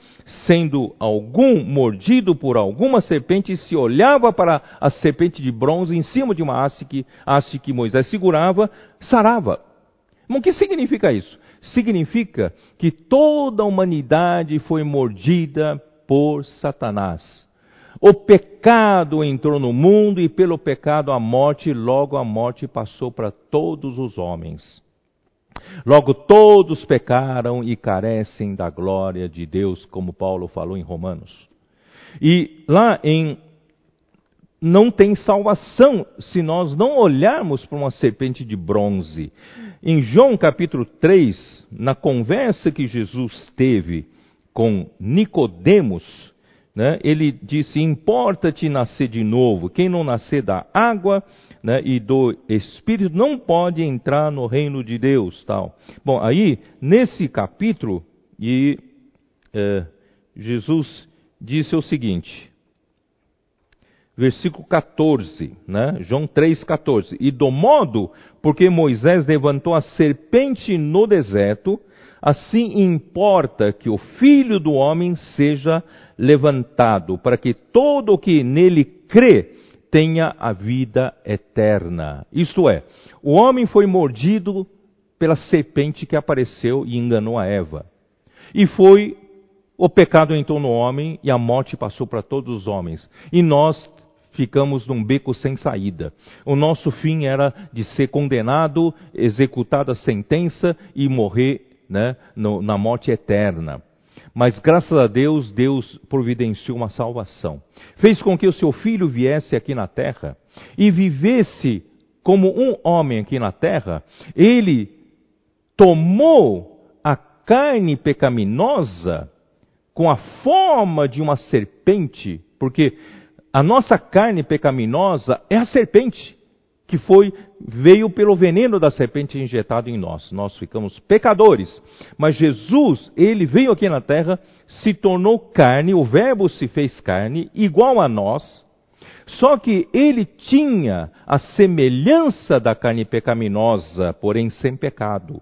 sendo algum mordido por alguma serpente, se olhava para a serpente de bronze em cima de uma haste que, haste que Moisés segurava, sarava. Mas o que significa isso? Significa que toda a humanidade foi mordida por Satanás. O pecado entrou no mundo e pelo pecado a morte, logo a morte passou para todos os homens. Logo, todos pecaram e carecem da glória de Deus, como Paulo falou em Romanos. E lá em. Não tem salvação se nós não olharmos para uma serpente de bronze. Em João capítulo 3, na conversa que Jesus teve com Nicodemos, né, ele disse: Importa-te nascer de novo. Quem não nascer da água né, e do Espírito não pode entrar no reino de Deus. tal. Bom, aí, nesse capítulo, e, é, Jesus disse o seguinte, versículo 14, né, João 3,14: E do modo porque Moisés levantou a serpente no deserto, assim importa que o filho do homem seja levantado, para que todo o que nele crê tenha a vida eterna. Isto é, o homem foi mordido pela serpente que apareceu e enganou a Eva. E foi o pecado entrou no homem e a morte passou para todos os homens. E nós ficamos num beco sem saída. O nosso fim era de ser condenado, executada a sentença e morrer né, no, na morte eterna. Mas graças a Deus, Deus providenciou uma salvação. Fez com que o seu filho viesse aqui na terra e vivesse como um homem aqui na terra. Ele tomou a carne pecaminosa com a forma de uma serpente, porque a nossa carne pecaminosa é a serpente que foi veio pelo veneno da serpente injetado em nós. Nós ficamos pecadores. Mas Jesus, ele veio aqui na terra, se tornou carne, o verbo se fez carne, igual a nós. Só que ele tinha a semelhança da carne pecaminosa, porém sem pecado.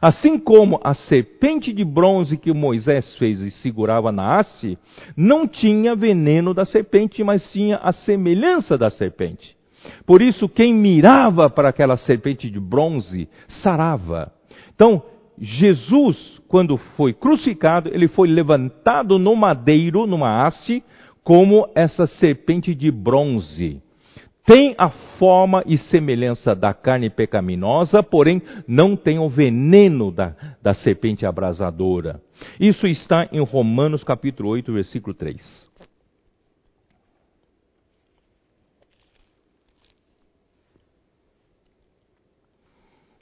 Assim como a serpente de bronze que Moisés fez e segurava na haste, não tinha veneno da serpente, mas tinha a semelhança da serpente. Por isso, quem mirava para aquela serpente de bronze sarava. Então, Jesus, quando foi crucificado, ele foi levantado no madeiro, numa haste, como essa serpente de bronze. Tem a forma e semelhança da carne pecaminosa, porém não tem o veneno da, da serpente abrasadora. Isso está em Romanos capítulo 8, versículo 3.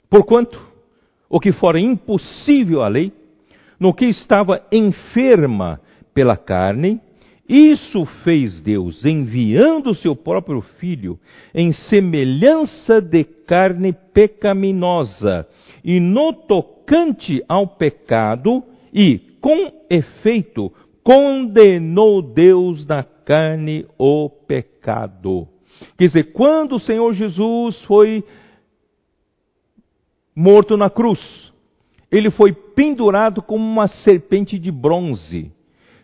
Porquanto, o que fora impossível à lei, no que estava enferma pela carne, isso fez Deus, enviando o seu próprio Filho em semelhança de carne pecaminosa, e no tocante ao pecado, e com efeito, condenou Deus na carne o pecado. Quer dizer, quando o Senhor Jesus foi morto na cruz. Ele foi pendurado como uma serpente de bronze.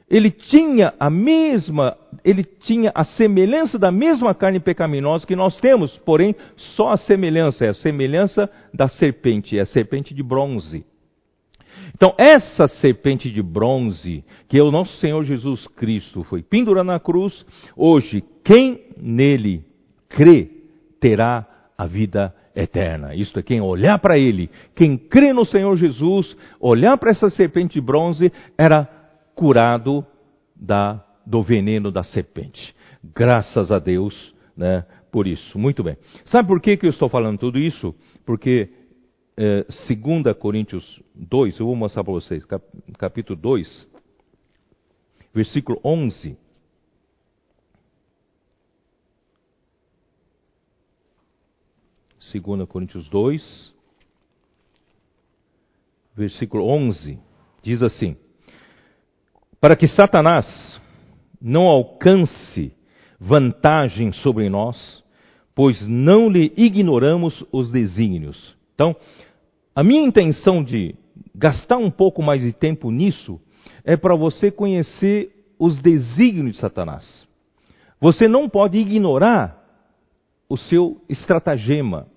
Ele tinha a mesma, ele tinha a semelhança da mesma carne pecaminosa que nós temos, porém só a semelhança, é a semelhança da serpente, é a serpente de bronze. Então, essa serpente de bronze, que é o nosso Senhor Jesus Cristo, foi pendurada na cruz, hoje, quem nele crê, terá a vida eterna. Isto é, quem olhar para ele, quem crê no Senhor Jesus, olhar para essa serpente de bronze, era curado da, do veneno da serpente. Graças a Deus né, por isso. Muito bem. Sabe por que, que eu estou falando tudo isso? Porque é, 2 Coríntios 2, eu vou mostrar para vocês, capítulo 2, versículo 11. 2 Coríntios 2, versículo 11, diz assim: Para que Satanás não alcance vantagem sobre nós, pois não lhe ignoramos os desígnios. Então, a minha intenção de gastar um pouco mais de tempo nisso é para você conhecer os desígnios de Satanás. Você não pode ignorar o seu estratagema,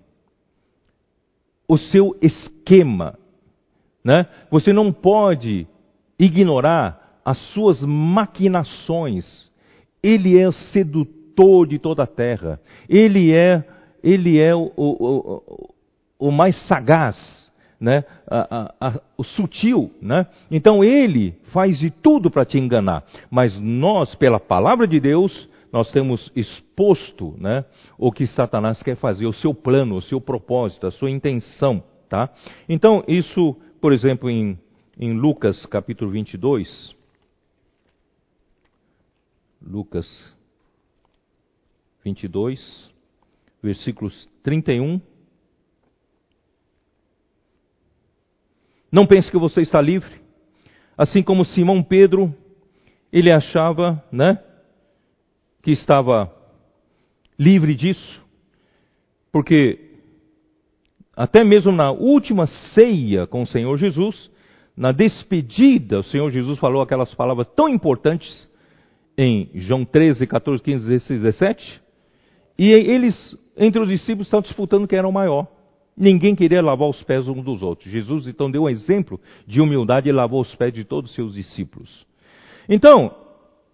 o seu esquema. Né? Você não pode ignorar as suas maquinações. Ele é o sedutor de toda a terra. Ele é, ele é o, o, o, o mais sagaz né, a, a, a, o sutil, né? Então ele faz de tudo para te enganar, mas nós, pela palavra de Deus, nós temos exposto, né, o que Satanás quer fazer, o seu plano, o seu propósito, a sua intenção, tá? Então isso, por exemplo, em, em Lucas capítulo 22, Lucas 22, versículos 31 Não pense que você está livre. Assim como Simão Pedro, ele achava, né, que estava livre disso, porque até mesmo na última ceia com o Senhor Jesus, na despedida, o Senhor Jesus falou aquelas palavras tão importantes em João 13, 14, 15, 16, 17, e eles, entre os discípulos, estavam disputando quem era o maior. Ninguém queria lavar os pés uns dos outros. Jesus então deu um exemplo de humildade e lavou os pés de todos os seus discípulos. Então,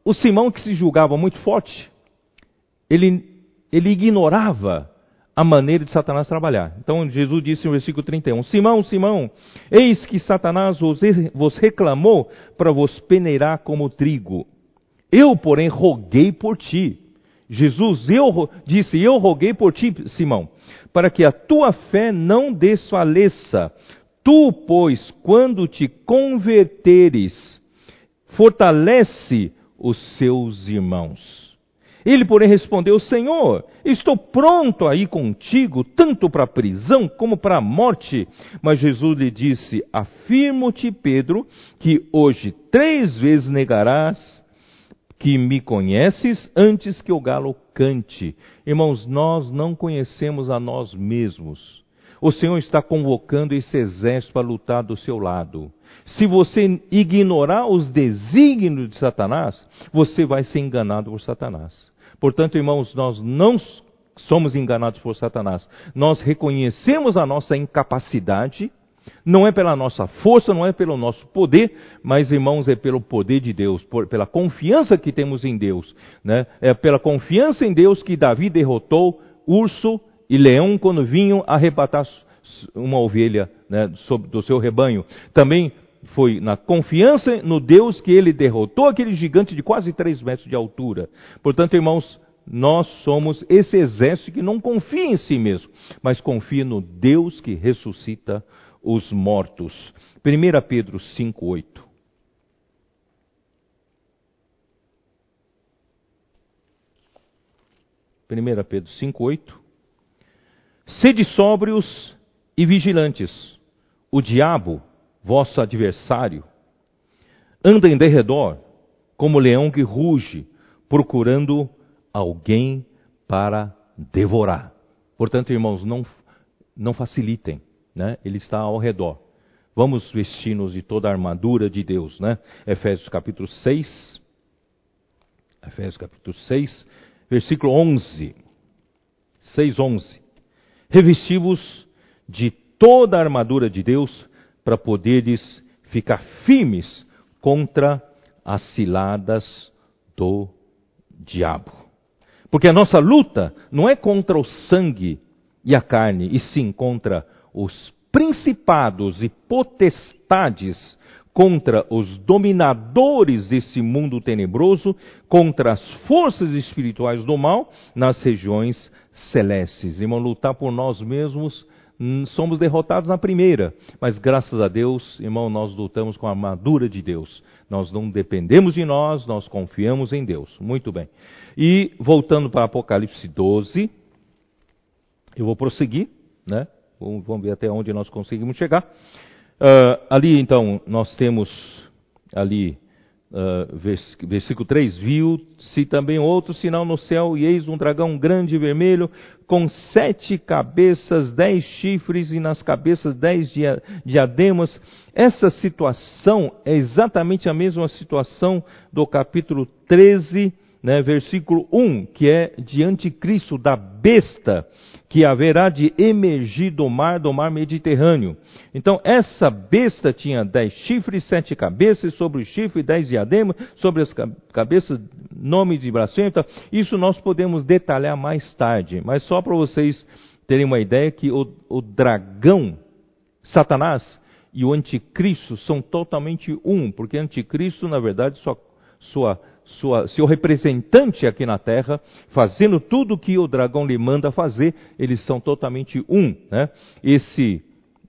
o Simão que se julgava muito forte, ele, ele ignorava a maneira de Satanás trabalhar. Então Jesus disse no versículo 31, Simão, Simão, eis que Satanás vos reclamou para vos peneirar como trigo. Eu, porém, roguei por ti. Jesus eu, disse, eu roguei por ti, Simão, para que a tua fé não desfaleça. Tu, pois, quando te converteres, fortalece os seus irmãos. Ele, porém, respondeu: Senhor, estou pronto a ir contigo, tanto para a prisão como para a morte. Mas Jesus lhe disse: Afirmo-te, Pedro, que hoje três vezes negarás que me conheces antes que o galo cante. Irmãos, nós não conhecemos a nós mesmos. O Senhor está convocando esse exército para lutar do seu lado. Se você ignorar os desígnios de Satanás, você vai ser enganado por Satanás. Portanto, irmãos, nós não somos enganados por Satanás. Nós reconhecemos a nossa incapacidade não é pela nossa força, não é pelo nosso poder, mas, irmãos, é pelo poder de Deus, por, pela confiança que temos em Deus. Né? É pela confiança em Deus que Davi derrotou urso e leão quando vinham arrebatar uma ovelha né, do seu rebanho. Também foi na confiança no Deus que ele derrotou aquele gigante de quase três metros de altura. Portanto, irmãos, nós somos esse exército que não confia em si mesmo, mas confia no Deus que ressuscita os mortos. 1 Pedro 5,8. Primeira Pedro 5:8 Sede sóbrios e vigilantes. O diabo, vosso adversário, anda em derredor como leão que ruge, procurando alguém para devorar. Portanto, irmãos, não, não facilitem né? Ele está ao redor. Vamos vestir-nos de toda a armadura de Deus, né? Efésios capítulo 6. Efésios capítulo 6, versículo 11. 6, 11. Revesti-vos de toda a armadura de Deus para poderes ficar firmes contra as ciladas do diabo. Porque a nossa luta não é contra o sangue e a carne, e sim contra os principados e potestades contra os dominadores desse mundo tenebroso, contra as forças espirituais do mal nas regiões celestes. Irmão, lutar por nós mesmos, hum, somos derrotados na primeira, mas graças a Deus, irmão, nós lutamos com a armadura de Deus. Nós não dependemos de nós, nós confiamos em Deus. Muito bem. E voltando para Apocalipse 12, eu vou prosseguir, né? Vamos ver até onde nós conseguimos chegar. Uh, ali, então, nós temos ali, uh, vers versículo 3, viu-se também outro sinal no céu, e eis um dragão grande e vermelho, com sete cabeças, dez chifres, e nas cabeças dez diademas. Essa situação é exatamente a mesma situação do capítulo 13, né, versículo 1, que é de anticristo, da besta, que haverá de emergir do mar, do mar Mediterrâneo. Então, essa besta tinha dez chifres, sete cabeças, sobre os chifres, dez diademas, sobre as cabeças, nome de blasfêmia. Isso nós podemos detalhar mais tarde, mas só para vocês terem uma ideia que o, o dragão Satanás e o anticristo são totalmente um, porque anticristo, na verdade, sua, sua, sua, seu representante aqui na Terra, fazendo tudo o que o dragão lhe manda fazer, eles são totalmente um. Né? Esse,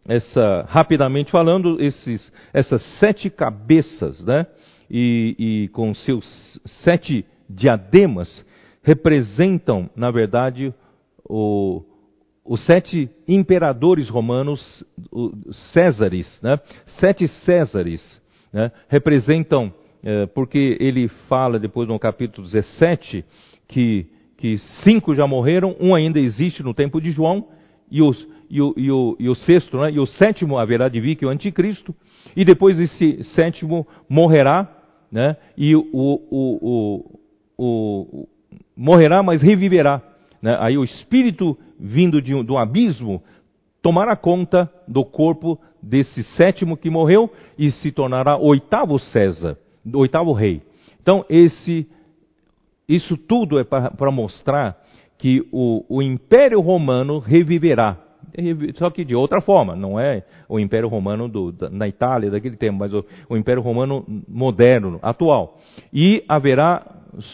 essa, rapidamente falando, esses, essas sete cabeças, né? e, e com seus sete diademas, representam, na verdade, o, os sete imperadores romanos, Césares, né? sete Césares, né? representam, é, porque ele fala depois no capítulo 17 que, que cinco já morreram, um ainda existe no tempo de João, e, os, e, o, e, o, e o sexto, né? e o sétimo haverá de vir, que é o anticristo, e depois esse sétimo morrerá, né? e o, o, o morrerá, mas reviverá. Né? Aí o espírito vindo de um, um abismo tomará conta do corpo desse sétimo que morreu e se tornará oitavo César, oitavo rei. Então esse, isso tudo é para mostrar que o, o Império Romano reviverá só que de outra forma, não é o Império Romano do, da, na Itália daquele tempo, mas o, o, Império Romano moderno, atual. E haverá,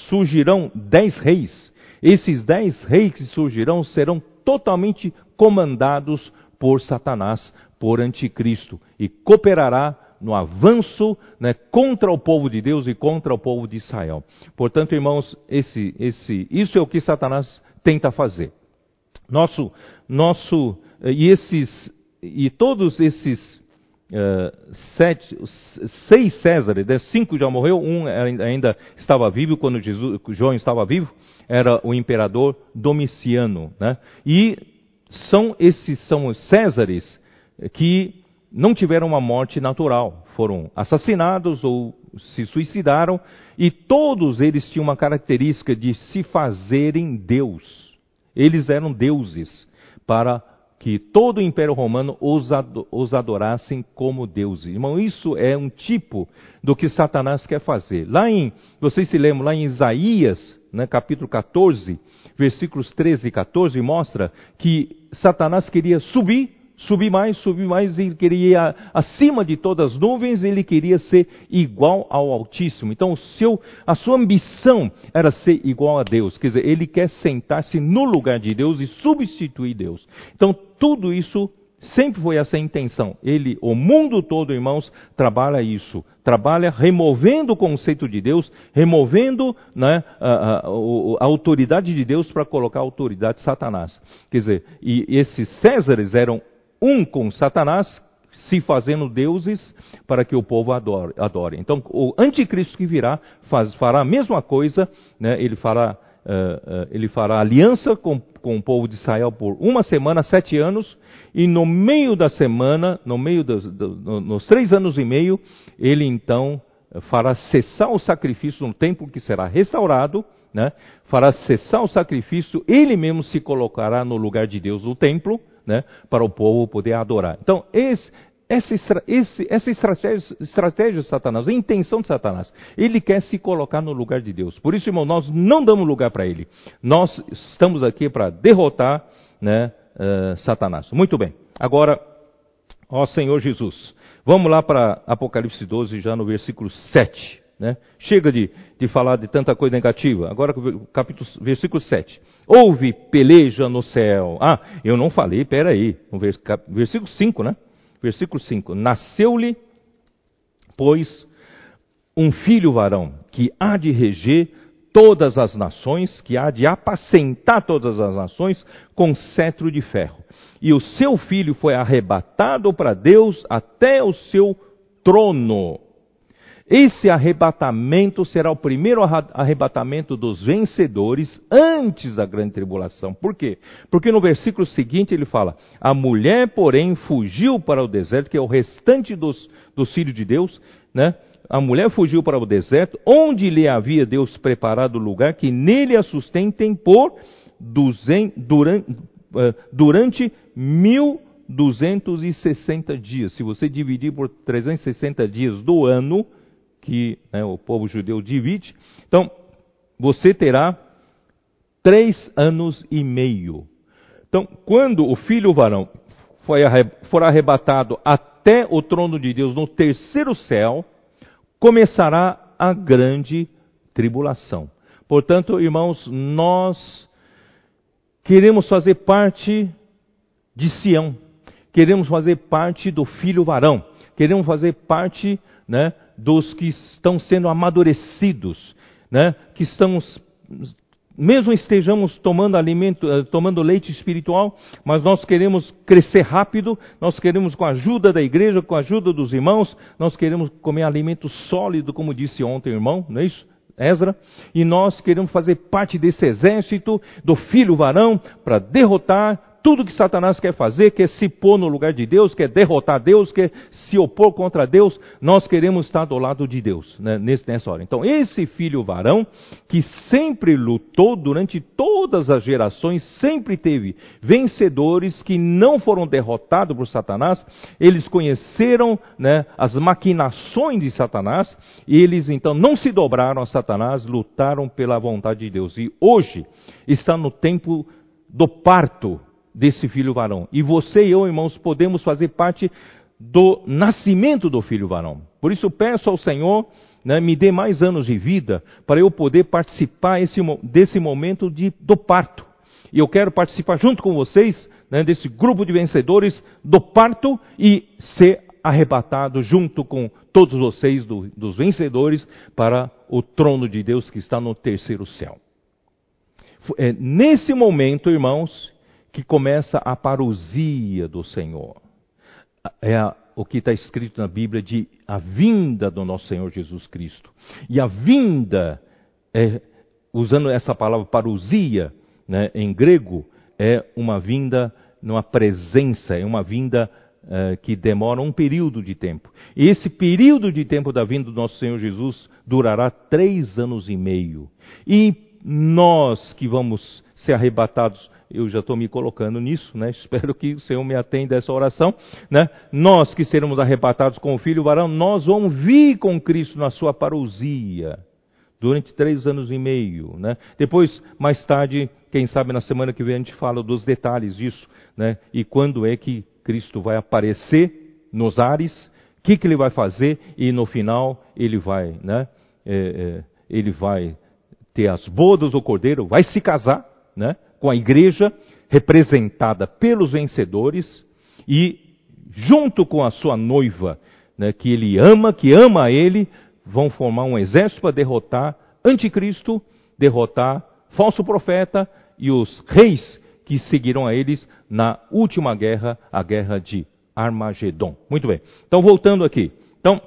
surgirão dez reis, esses dez reis que surgirão serão totalmente comandados por Satanás, por Anticristo, e cooperará no avanço né, contra o povo de Deus e contra o povo de Israel. Portanto, irmãos, esse, esse, isso é o que Satanás tenta fazer. Nosso, nosso, e esses, e todos esses uh, sete, seis Césares, né, cinco já morreu, um ainda estava vivo quando Jesus, João estava vivo, era o imperador Domiciano, né? E são esses são os Césares que não tiveram uma morte natural, foram assassinados ou se suicidaram, e todos eles tinham uma característica de se fazerem Deus. Eles eram deuses para que todo o Império Romano os adorassem como deuses. Irmão, isso é um tipo do que Satanás quer fazer. Lá em, vocês se lembram, lá em Isaías, né, capítulo 14, versículos 13 e 14, mostra que Satanás queria subir subir mais, subir mais, ele queria acima de todas as nuvens, ele queria ser igual ao Altíssimo. Então, seu, a sua ambição era ser igual a Deus, quer dizer, ele quer sentar-se no lugar de Deus e substituir Deus. Então, tudo isso sempre foi essa a intenção. Ele, o mundo todo, irmãos, trabalha isso. Trabalha removendo o conceito de Deus, removendo né, a, a, a, autoridade de Deus para colocar a autoridade de Satanás. Quer dizer, e esses Césares eram um com Satanás, se fazendo deuses para que o povo adore. adore. Então, o anticristo que virá faz, fará a mesma coisa, né? ele, fará, uh, uh, ele fará aliança com, com o povo de Israel por uma semana, sete anos, e no meio da semana, no meio dos, do, nos três anos e meio, ele então fará cessar o sacrifício no templo que será restaurado, né? fará cessar o sacrifício, ele mesmo se colocará no lugar de Deus no templo, né, para o povo poder adorar. Então, esse, essa, esse, essa estratégia, estratégia de Satanás, a intenção de Satanás, ele quer se colocar no lugar de Deus. Por isso, irmão, nós não damos lugar para ele. Nós estamos aqui para derrotar né, uh, Satanás. Muito bem. Agora, ó Senhor Jesus, vamos lá para Apocalipse 12, já no versículo 7. Né? Chega de, de falar de tanta coisa negativa. Agora, capítulo, versículo 7. Houve peleja no céu. Ah, eu não falei, peraí. Versículo 5, né? Versículo 5. Nasceu-lhe, pois, um filho varão, que há de reger todas as nações, que há de apacentar todas as nações com cetro de ferro. E o seu filho foi arrebatado para Deus até o seu trono esse arrebatamento será o primeiro arrebatamento dos vencedores antes da grande tribulação. Por quê? Porque no versículo seguinte ele fala: A mulher, porém, fugiu para o deserto, que é o restante dos, dos filhos de Deus, né? A mulher fugiu para o deserto, onde lhe havia Deus preparado lugar que nele a sustentem por duzen, durante, eh, durante mil 260 dias. Se você dividir por 360 dias do ano, que né, o povo judeu divide. Então, você terá três anos e meio. Então, quando o filho varão for arrebatado até o trono de Deus no terceiro céu, começará a grande tribulação. Portanto, irmãos, nós queremos fazer parte de Sião, queremos fazer parte do filho varão, queremos fazer parte né, dos que estão sendo amadurecidos, né, que estamos mesmo estejamos tomando alimento, eh, tomando leite espiritual, mas nós queremos crescer rápido, nós queremos com a ajuda da igreja, com a ajuda dos irmãos, nós queremos comer alimento sólido, como disse ontem o irmão, não é isso? Ezra, e nós queremos fazer parte desse exército do filho varão para derrotar tudo que Satanás quer fazer, quer se pôr no lugar de Deus, quer derrotar Deus, quer se opor contra Deus, nós queremos estar do lado de Deus né, nessa hora. Então, esse filho varão, que sempre lutou durante todas as gerações, sempre teve vencedores que não foram derrotados por Satanás, eles conheceram né, as maquinações de Satanás, e eles então não se dobraram a Satanás, lutaram pela vontade de Deus. E hoje está no tempo do parto desse filho varão. E você e eu, irmãos, podemos fazer parte do nascimento do filho varão. Por isso peço ao Senhor, né, me dê mais anos de vida para eu poder participar esse, desse momento de, do parto. E eu quero participar junto com vocês né, desse grupo de vencedores do parto e ser arrebatado junto com todos vocês do, dos vencedores para o trono de Deus que está no terceiro céu. É nesse momento, irmãos, que começa a parousia do Senhor. É a, o que está escrito na Bíblia de a vinda do nosso Senhor Jesus Cristo. E a vinda, é, usando essa palavra parousia né, em grego, é uma vinda, uma presença, é uma vinda é, que demora um período de tempo. E esse período de tempo da vinda do nosso Senhor Jesus durará três anos e meio. E nós que vamos ser arrebatados eu já estou me colocando nisso, né? Espero que o Senhor me atenda a essa oração, né? Nós que seremos arrebatados com o Filho varão, nós vamos vir com Cristo na sua parousia durante três anos e meio, né? Depois, mais tarde, quem sabe na semana que vem a gente fala dos detalhes disso, né? E quando é que Cristo vai aparecer nos ares, o que, que ele vai fazer e no final ele vai, né? É, é, ele vai ter as bodas do cordeiro, vai se casar, né? Com a igreja, representada pelos vencedores, e junto com a sua noiva, né, que ele ama, que ama a ele, vão formar um exército para derrotar anticristo, derrotar falso profeta e os reis que seguiram a eles na última guerra, a guerra de Armagedon. Muito bem. Então, voltando aqui. Então,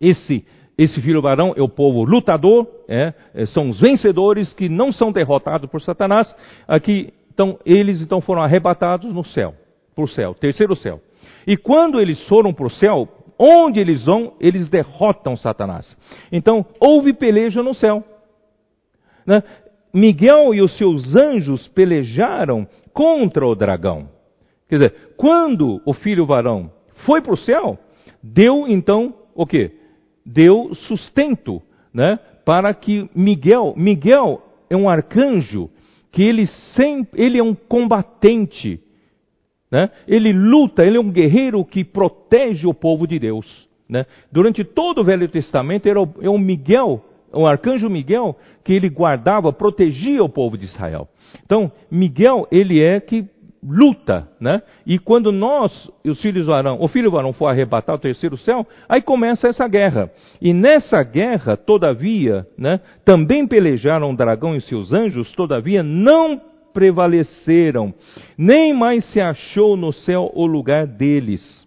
esse esse filho varão é o povo lutador, é, é, são os vencedores que não são derrotados por Satanás. Aqui, então, eles então foram arrebatados no céu, para o céu, terceiro céu. E quando eles foram para o céu, onde eles vão, eles derrotam Satanás. Então, houve peleja no céu. Né? Miguel e os seus anjos pelejaram contra o dragão. Quer dizer, quando o filho varão foi para o céu, deu então o quê? Deu sustento né, para que Miguel, Miguel é um arcanjo que ele sempre, ele é um combatente, né? ele luta, ele é um guerreiro que protege o povo de Deus. Né? Durante todo o Velho Testamento era o, é o Miguel, o arcanjo Miguel, que ele guardava, protegia o povo de Israel. Então, Miguel, ele é que luta, né? E quando nós, os filhos varão, o filho varão for arrebatar o terceiro céu, aí começa essa guerra. E nessa guerra, todavia, né, também pelejaram o dragão e seus anjos, todavia não prevaleceram, nem mais se achou no céu o lugar deles.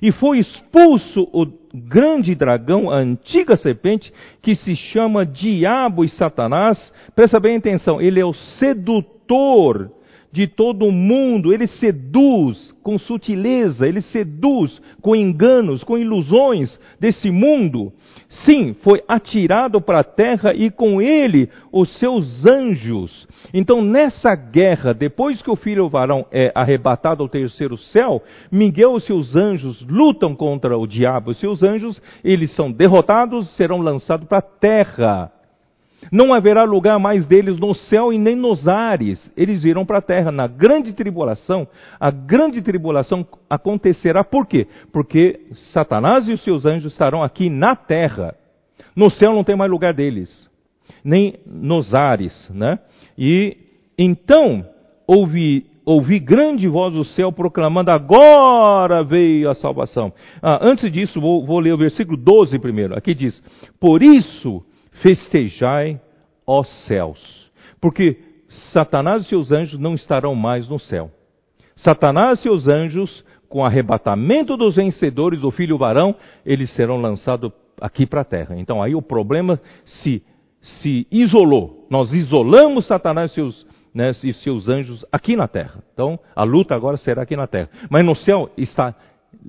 E foi expulso o grande dragão, a antiga serpente, que se chama Diabo e Satanás. Presta bem atenção, ele é o sedutor de todo o mundo, ele seduz com sutileza, ele seduz com enganos, com ilusões desse mundo. Sim, foi atirado para a terra e com ele os seus anjos. Então, nessa guerra, depois que o filho varão é arrebatado ao terceiro céu, Miguel e seus anjos lutam contra o diabo. Os seus anjos, eles são derrotados, serão lançados para a terra. Não haverá lugar mais deles no céu e nem nos ares. Eles irão para a terra. Na grande tribulação, a grande tribulação acontecerá por quê? Porque Satanás e os seus anjos estarão aqui na terra. No céu não tem mais lugar deles, nem nos ares, né? E então ouvi, ouvi grande voz do céu proclamando: agora veio a salvação. Ah, antes disso, vou, vou ler o versículo 12 primeiro. Aqui diz: Por isso festejai, ó céus. Porque Satanás e seus anjos não estarão mais no céu. Satanás e seus anjos, com o arrebatamento dos vencedores do filho varão, eles serão lançados aqui para a terra. Então aí o problema se, se isolou. Nós isolamos Satanás e seus, né, e seus anjos aqui na terra. Então a luta agora será aqui na terra. Mas no céu está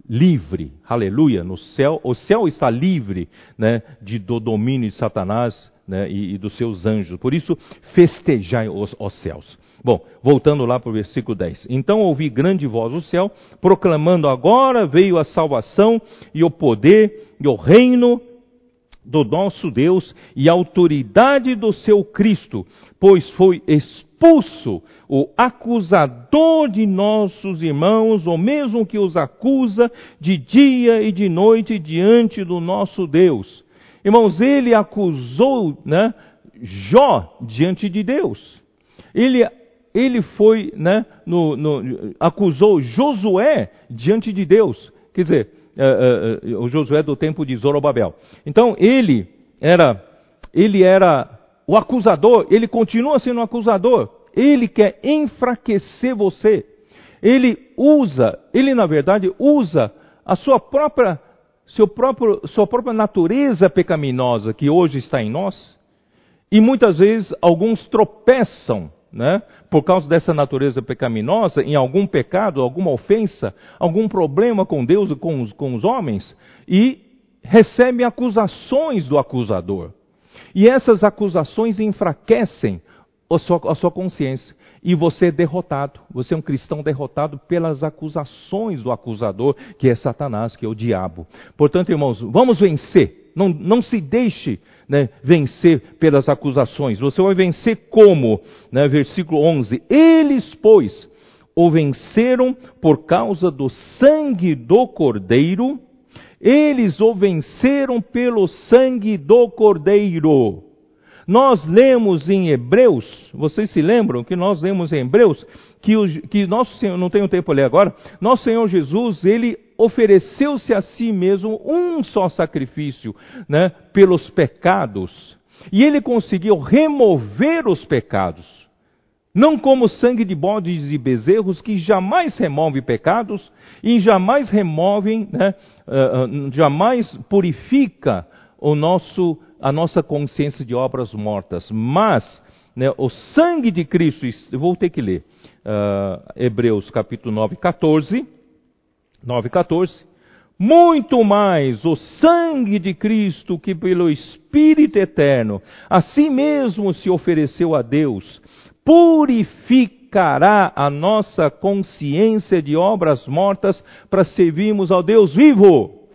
livre, aleluia, no céu, o céu está livre né, de, do domínio de Satanás né, e, e, dos seus anjos. Por isso, festejai os, os céus. Bom, voltando lá para o versículo 10. Então ouvi grande voz do céu, proclamando: agora veio a salvação e o poder e o reino do nosso Deus e a autoridade do seu Cristo, pois foi expulso o acusador de nossos irmãos, o mesmo que os acusa de dia e de noite diante do nosso Deus. Irmãos, ele acusou né, Jó diante de Deus. Ele, ele foi, né, no, no, acusou Josué diante de Deus. Quer dizer, uh, uh, o Josué do tempo de Zorobabel. Então ele era, ele era o acusador, ele continua sendo um acusador. Ele quer enfraquecer você. Ele usa, ele na verdade usa a sua própria, seu próprio, sua própria natureza pecaminosa que hoje está em nós. E muitas vezes alguns tropeçam né, por causa dessa natureza pecaminosa, em algum pecado, alguma ofensa, algum problema com Deus e com os, com os homens, e recebe acusações do acusador. E essas acusações enfraquecem a sua, a sua consciência. E você é derrotado. Você é um cristão derrotado pelas acusações do acusador, que é Satanás, que é o diabo. Portanto, irmãos, vamos vencer não, não se deixe né, vencer pelas acusações. Você vai vencer como? Né, versículo 11: Eles, pois, o venceram por causa do sangue do Cordeiro, eles o venceram pelo sangue do Cordeiro. Nós lemos em Hebreus, vocês se lembram que nós lemos em Hebreus que, o, que nosso Senhor, não tenho tempo a ler agora, nosso Senhor Jesus, ele ofereceu-se a si mesmo um só sacrifício, né, pelos pecados. E ele conseguiu remover os pecados. Não como sangue de bodes e bezerros, que jamais remove pecados e jamais removem, né, uh, jamais purifica o nosso, a nossa consciência de obras mortas. Mas né, o sangue de Cristo, vou ter que ler, uh, Hebreus capítulo 9, 14 9,14. Muito mais o sangue de Cristo, que pelo Espírito eterno, a si mesmo se ofereceu a Deus, purificará a nossa consciência de obras mortas para servirmos ao Deus vivo.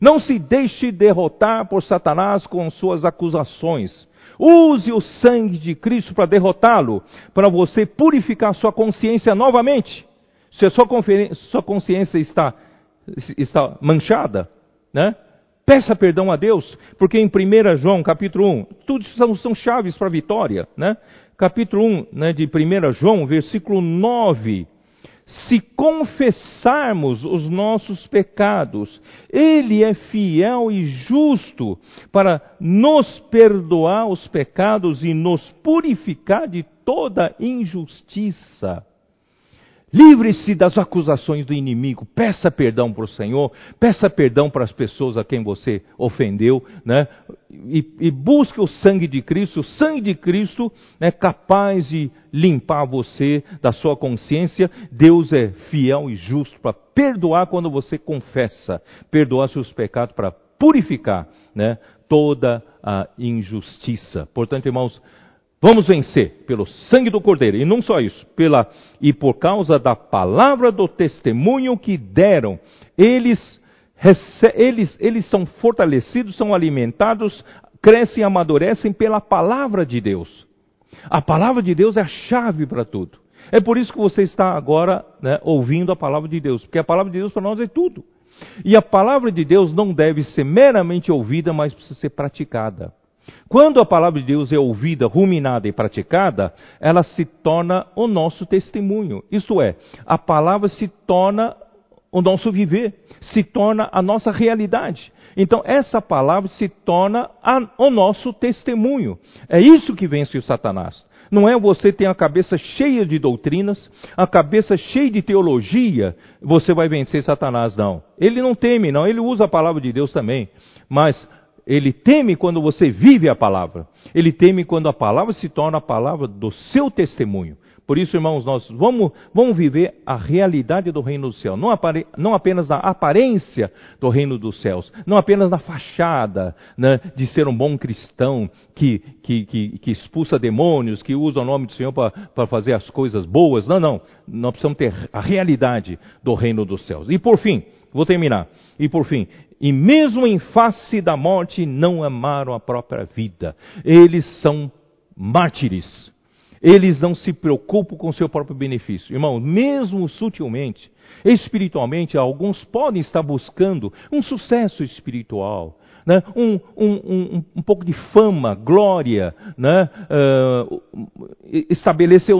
Não se deixe derrotar por Satanás com suas acusações. Use o sangue de Cristo para derrotá-lo, para você purificar sua consciência novamente. Se a sua, sua consciência está, está manchada, né? Peça perdão a Deus, porque em 1 João, capítulo 1, tudo são, são chaves para a vitória, né? Capítulo 1 né, de 1 João, versículo 9. Se confessarmos os nossos pecados, Ele é fiel e justo para nos perdoar os pecados e nos purificar de toda injustiça. Livre-se das acusações do inimigo, peça perdão para o Senhor, peça perdão para as pessoas a quem você ofendeu, né? E, e busque o sangue de Cristo. O sangue de Cristo é capaz de limpar você da sua consciência. Deus é fiel e justo para perdoar quando você confessa, perdoar seus pecados para purificar, né? Toda a injustiça. Portanto, irmãos, Vamos vencer pelo sangue do Cordeiro, e não só isso, pela e por causa da palavra do testemunho que deram, eles, eles, eles são fortalecidos, são alimentados crescem e amadurecem pela palavra de Deus. A palavra de Deus é a chave para tudo. É por isso que você está agora né, ouvindo a palavra de Deus, porque a palavra de Deus para nós é tudo. E a palavra de Deus não deve ser meramente ouvida, mas precisa ser praticada. Quando a palavra de Deus é ouvida, ruminada e praticada, ela se torna o nosso testemunho. Isto é, a palavra se torna o nosso viver, se torna a nossa realidade. Então, essa palavra se torna a, o nosso testemunho. É isso que vence o Satanás. Não é você ter a cabeça cheia de doutrinas, a cabeça cheia de teologia, você vai vencer Satanás, não. Ele não teme, não. Ele usa a palavra de Deus também. Mas ele teme quando você vive a palavra. Ele teme quando a palavra se torna a palavra do seu testemunho. Por isso, irmãos, nós vamos, vamos viver a realidade do reino do céu, não, apare, não apenas na aparência do reino dos céus, não apenas na fachada né, de ser um bom cristão que, que, que, que, expulsa demônios, que usa o nome do Senhor para fazer as coisas boas. Não, não. Nós precisamos ter a realidade do reino dos céus. E por fim, vou terminar. E por fim, e mesmo em face da morte não amaram a própria vida. Eles são mártires. Eles não se preocupam com seu próprio benefício. Irmão, mesmo sutilmente, espiritualmente, alguns podem estar buscando um sucesso espiritual, né? um, um, um, um, pouco de fama, glória, né? Uh, estabelecer,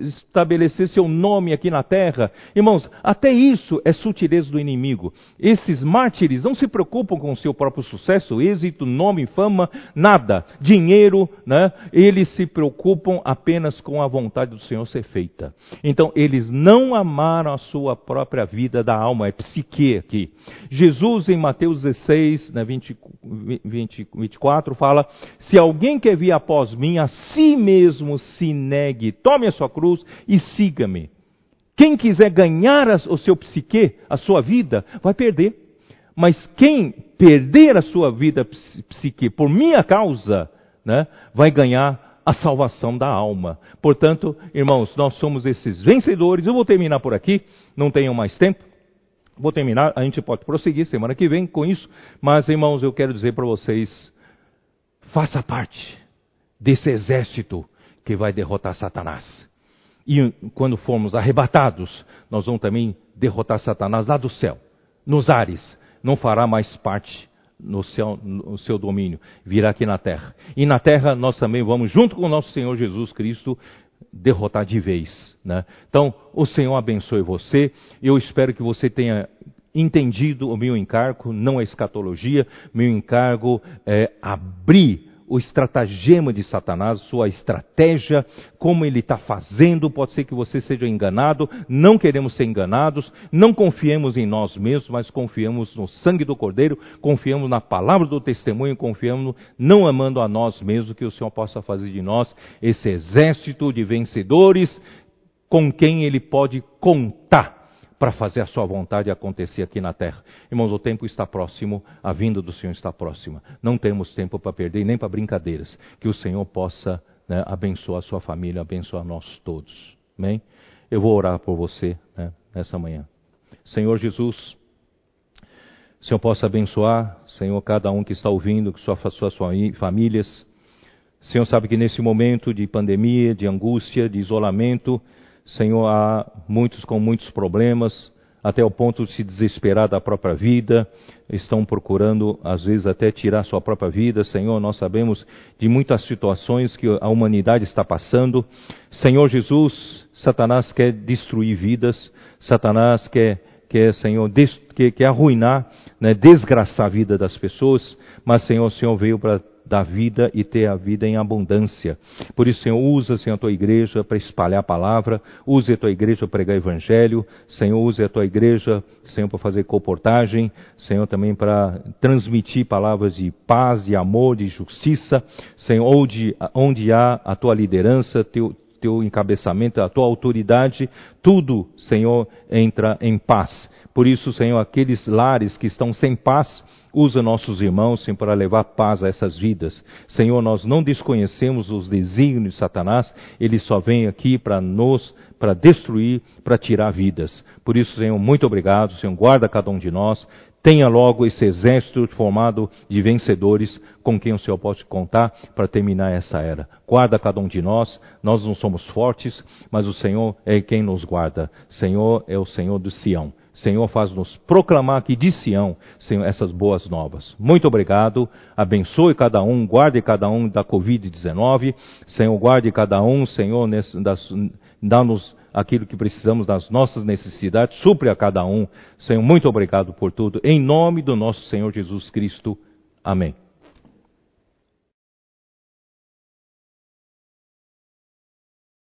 estabelecer seu nome aqui na terra. Irmãos, até isso é sutileza do inimigo. Esses mártires não se preocupam com o seu próprio sucesso, êxito, nome, fama, nada. Dinheiro, né? eles se preocupam apenas com a vontade do Senhor ser feita. Então, eles não amaram a sua própria vida da alma, é psique aqui. Jesus, em Mateus 16, né, 24, 20, 24 fala: Se alguém quer vir após mim, a si mesmo se negue, tome a sua cruz e siga-me. Quem quiser ganhar o seu psique, a sua vida, vai perder. Mas quem perder a sua vida psique por minha causa, né, vai ganhar a salvação da alma. Portanto, irmãos, nós somos esses vencedores. Eu vou terminar por aqui, não tenho mais tempo. Vou terminar, a gente pode prosseguir semana que vem com isso, mas irmãos, eu quero dizer para vocês: faça parte desse exército que vai derrotar Satanás. E quando formos arrebatados, nós vamos também derrotar Satanás lá do céu, nos ares. Não fará mais parte no seu, no seu domínio, virá aqui na terra. E na terra nós também vamos, junto com o nosso Senhor Jesus Cristo, derrotar de vez. Né? Então, o Senhor abençoe você. Eu espero que você tenha entendido o meu encargo, não a escatologia. Meu encargo é abrir o estratagema de Satanás, sua estratégia, como ele está fazendo, pode ser que você seja enganado, não queremos ser enganados, não confiemos em nós mesmos, mas confiamos no sangue do Cordeiro, confiamos na palavra do testemunho, confiamos não amando a nós mesmos, que o Senhor possa fazer de nós esse exército de vencedores com quem ele pode contar para fazer a sua vontade acontecer aqui na terra. Irmãos, o tempo está próximo, a vinda do Senhor está próxima. Não temos tempo para perder nem para brincadeiras. Que o Senhor possa né, abençoar a sua família, abençoar nós todos. Amém? Eu vou orar por você né, nessa manhã. Senhor Jesus, Senhor possa abençoar, Senhor, cada um que está ouvindo, que sua, suas famílias. Senhor sabe que nesse momento de pandemia, de angústia, de isolamento, Senhor, há muitos com muitos problemas, até o ponto de se desesperar da própria vida, estão procurando, às vezes, até tirar sua própria vida. Senhor, nós sabemos de muitas situações que a humanidade está passando. Senhor Jesus, Satanás quer destruir vidas, Satanás quer, quer Senhor, des, quer, arruinar, né, desgraçar a vida das pessoas, mas, Senhor, o Senhor veio para da vida e ter a vida em abundância. Por isso, Senhor, usa, Senhor, a tua igreja para espalhar a palavra, use a tua igreja para pregar evangelho, Senhor, use a tua igreja, Senhor, para fazer comportagem, Senhor, também para transmitir palavras de paz, de amor, de justiça, Senhor, onde, onde há a tua liderança, teu, teu encabeçamento, a tua autoridade, tudo, Senhor, entra em paz. Por isso, Senhor, aqueles lares que estão sem paz, Usa nossos irmãos, Senhor, para levar paz a essas vidas. Senhor, nós não desconhecemos os desígnios de Satanás, ele só vem aqui para nos, para destruir, para tirar vidas. Por isso, Senhor, muito obrigado. Senhor, guarda cada um de nós. tenha logo esse exército formado de vencedores com quem o Senhor pode contar para terminar essa era. Guarda cada um de nós, nós não somos fortes, mas o Senhor é quem nos guarda. Senhor é o Senhor do Sião. Senhor, faz-nos proclamar aqui de Sião, Senhor, essas boas novas. Muito obrigado. Abençoe cada um, guarde cada um da Covid-19. Senhor, guarde cada um, Senhor, dá-nos aquilo que precisamos das nossas necessidades, supre a cada um. Senhor, muito obrigado por tudo. Em nome do nosso Senhor Jesus Cristo. Amém.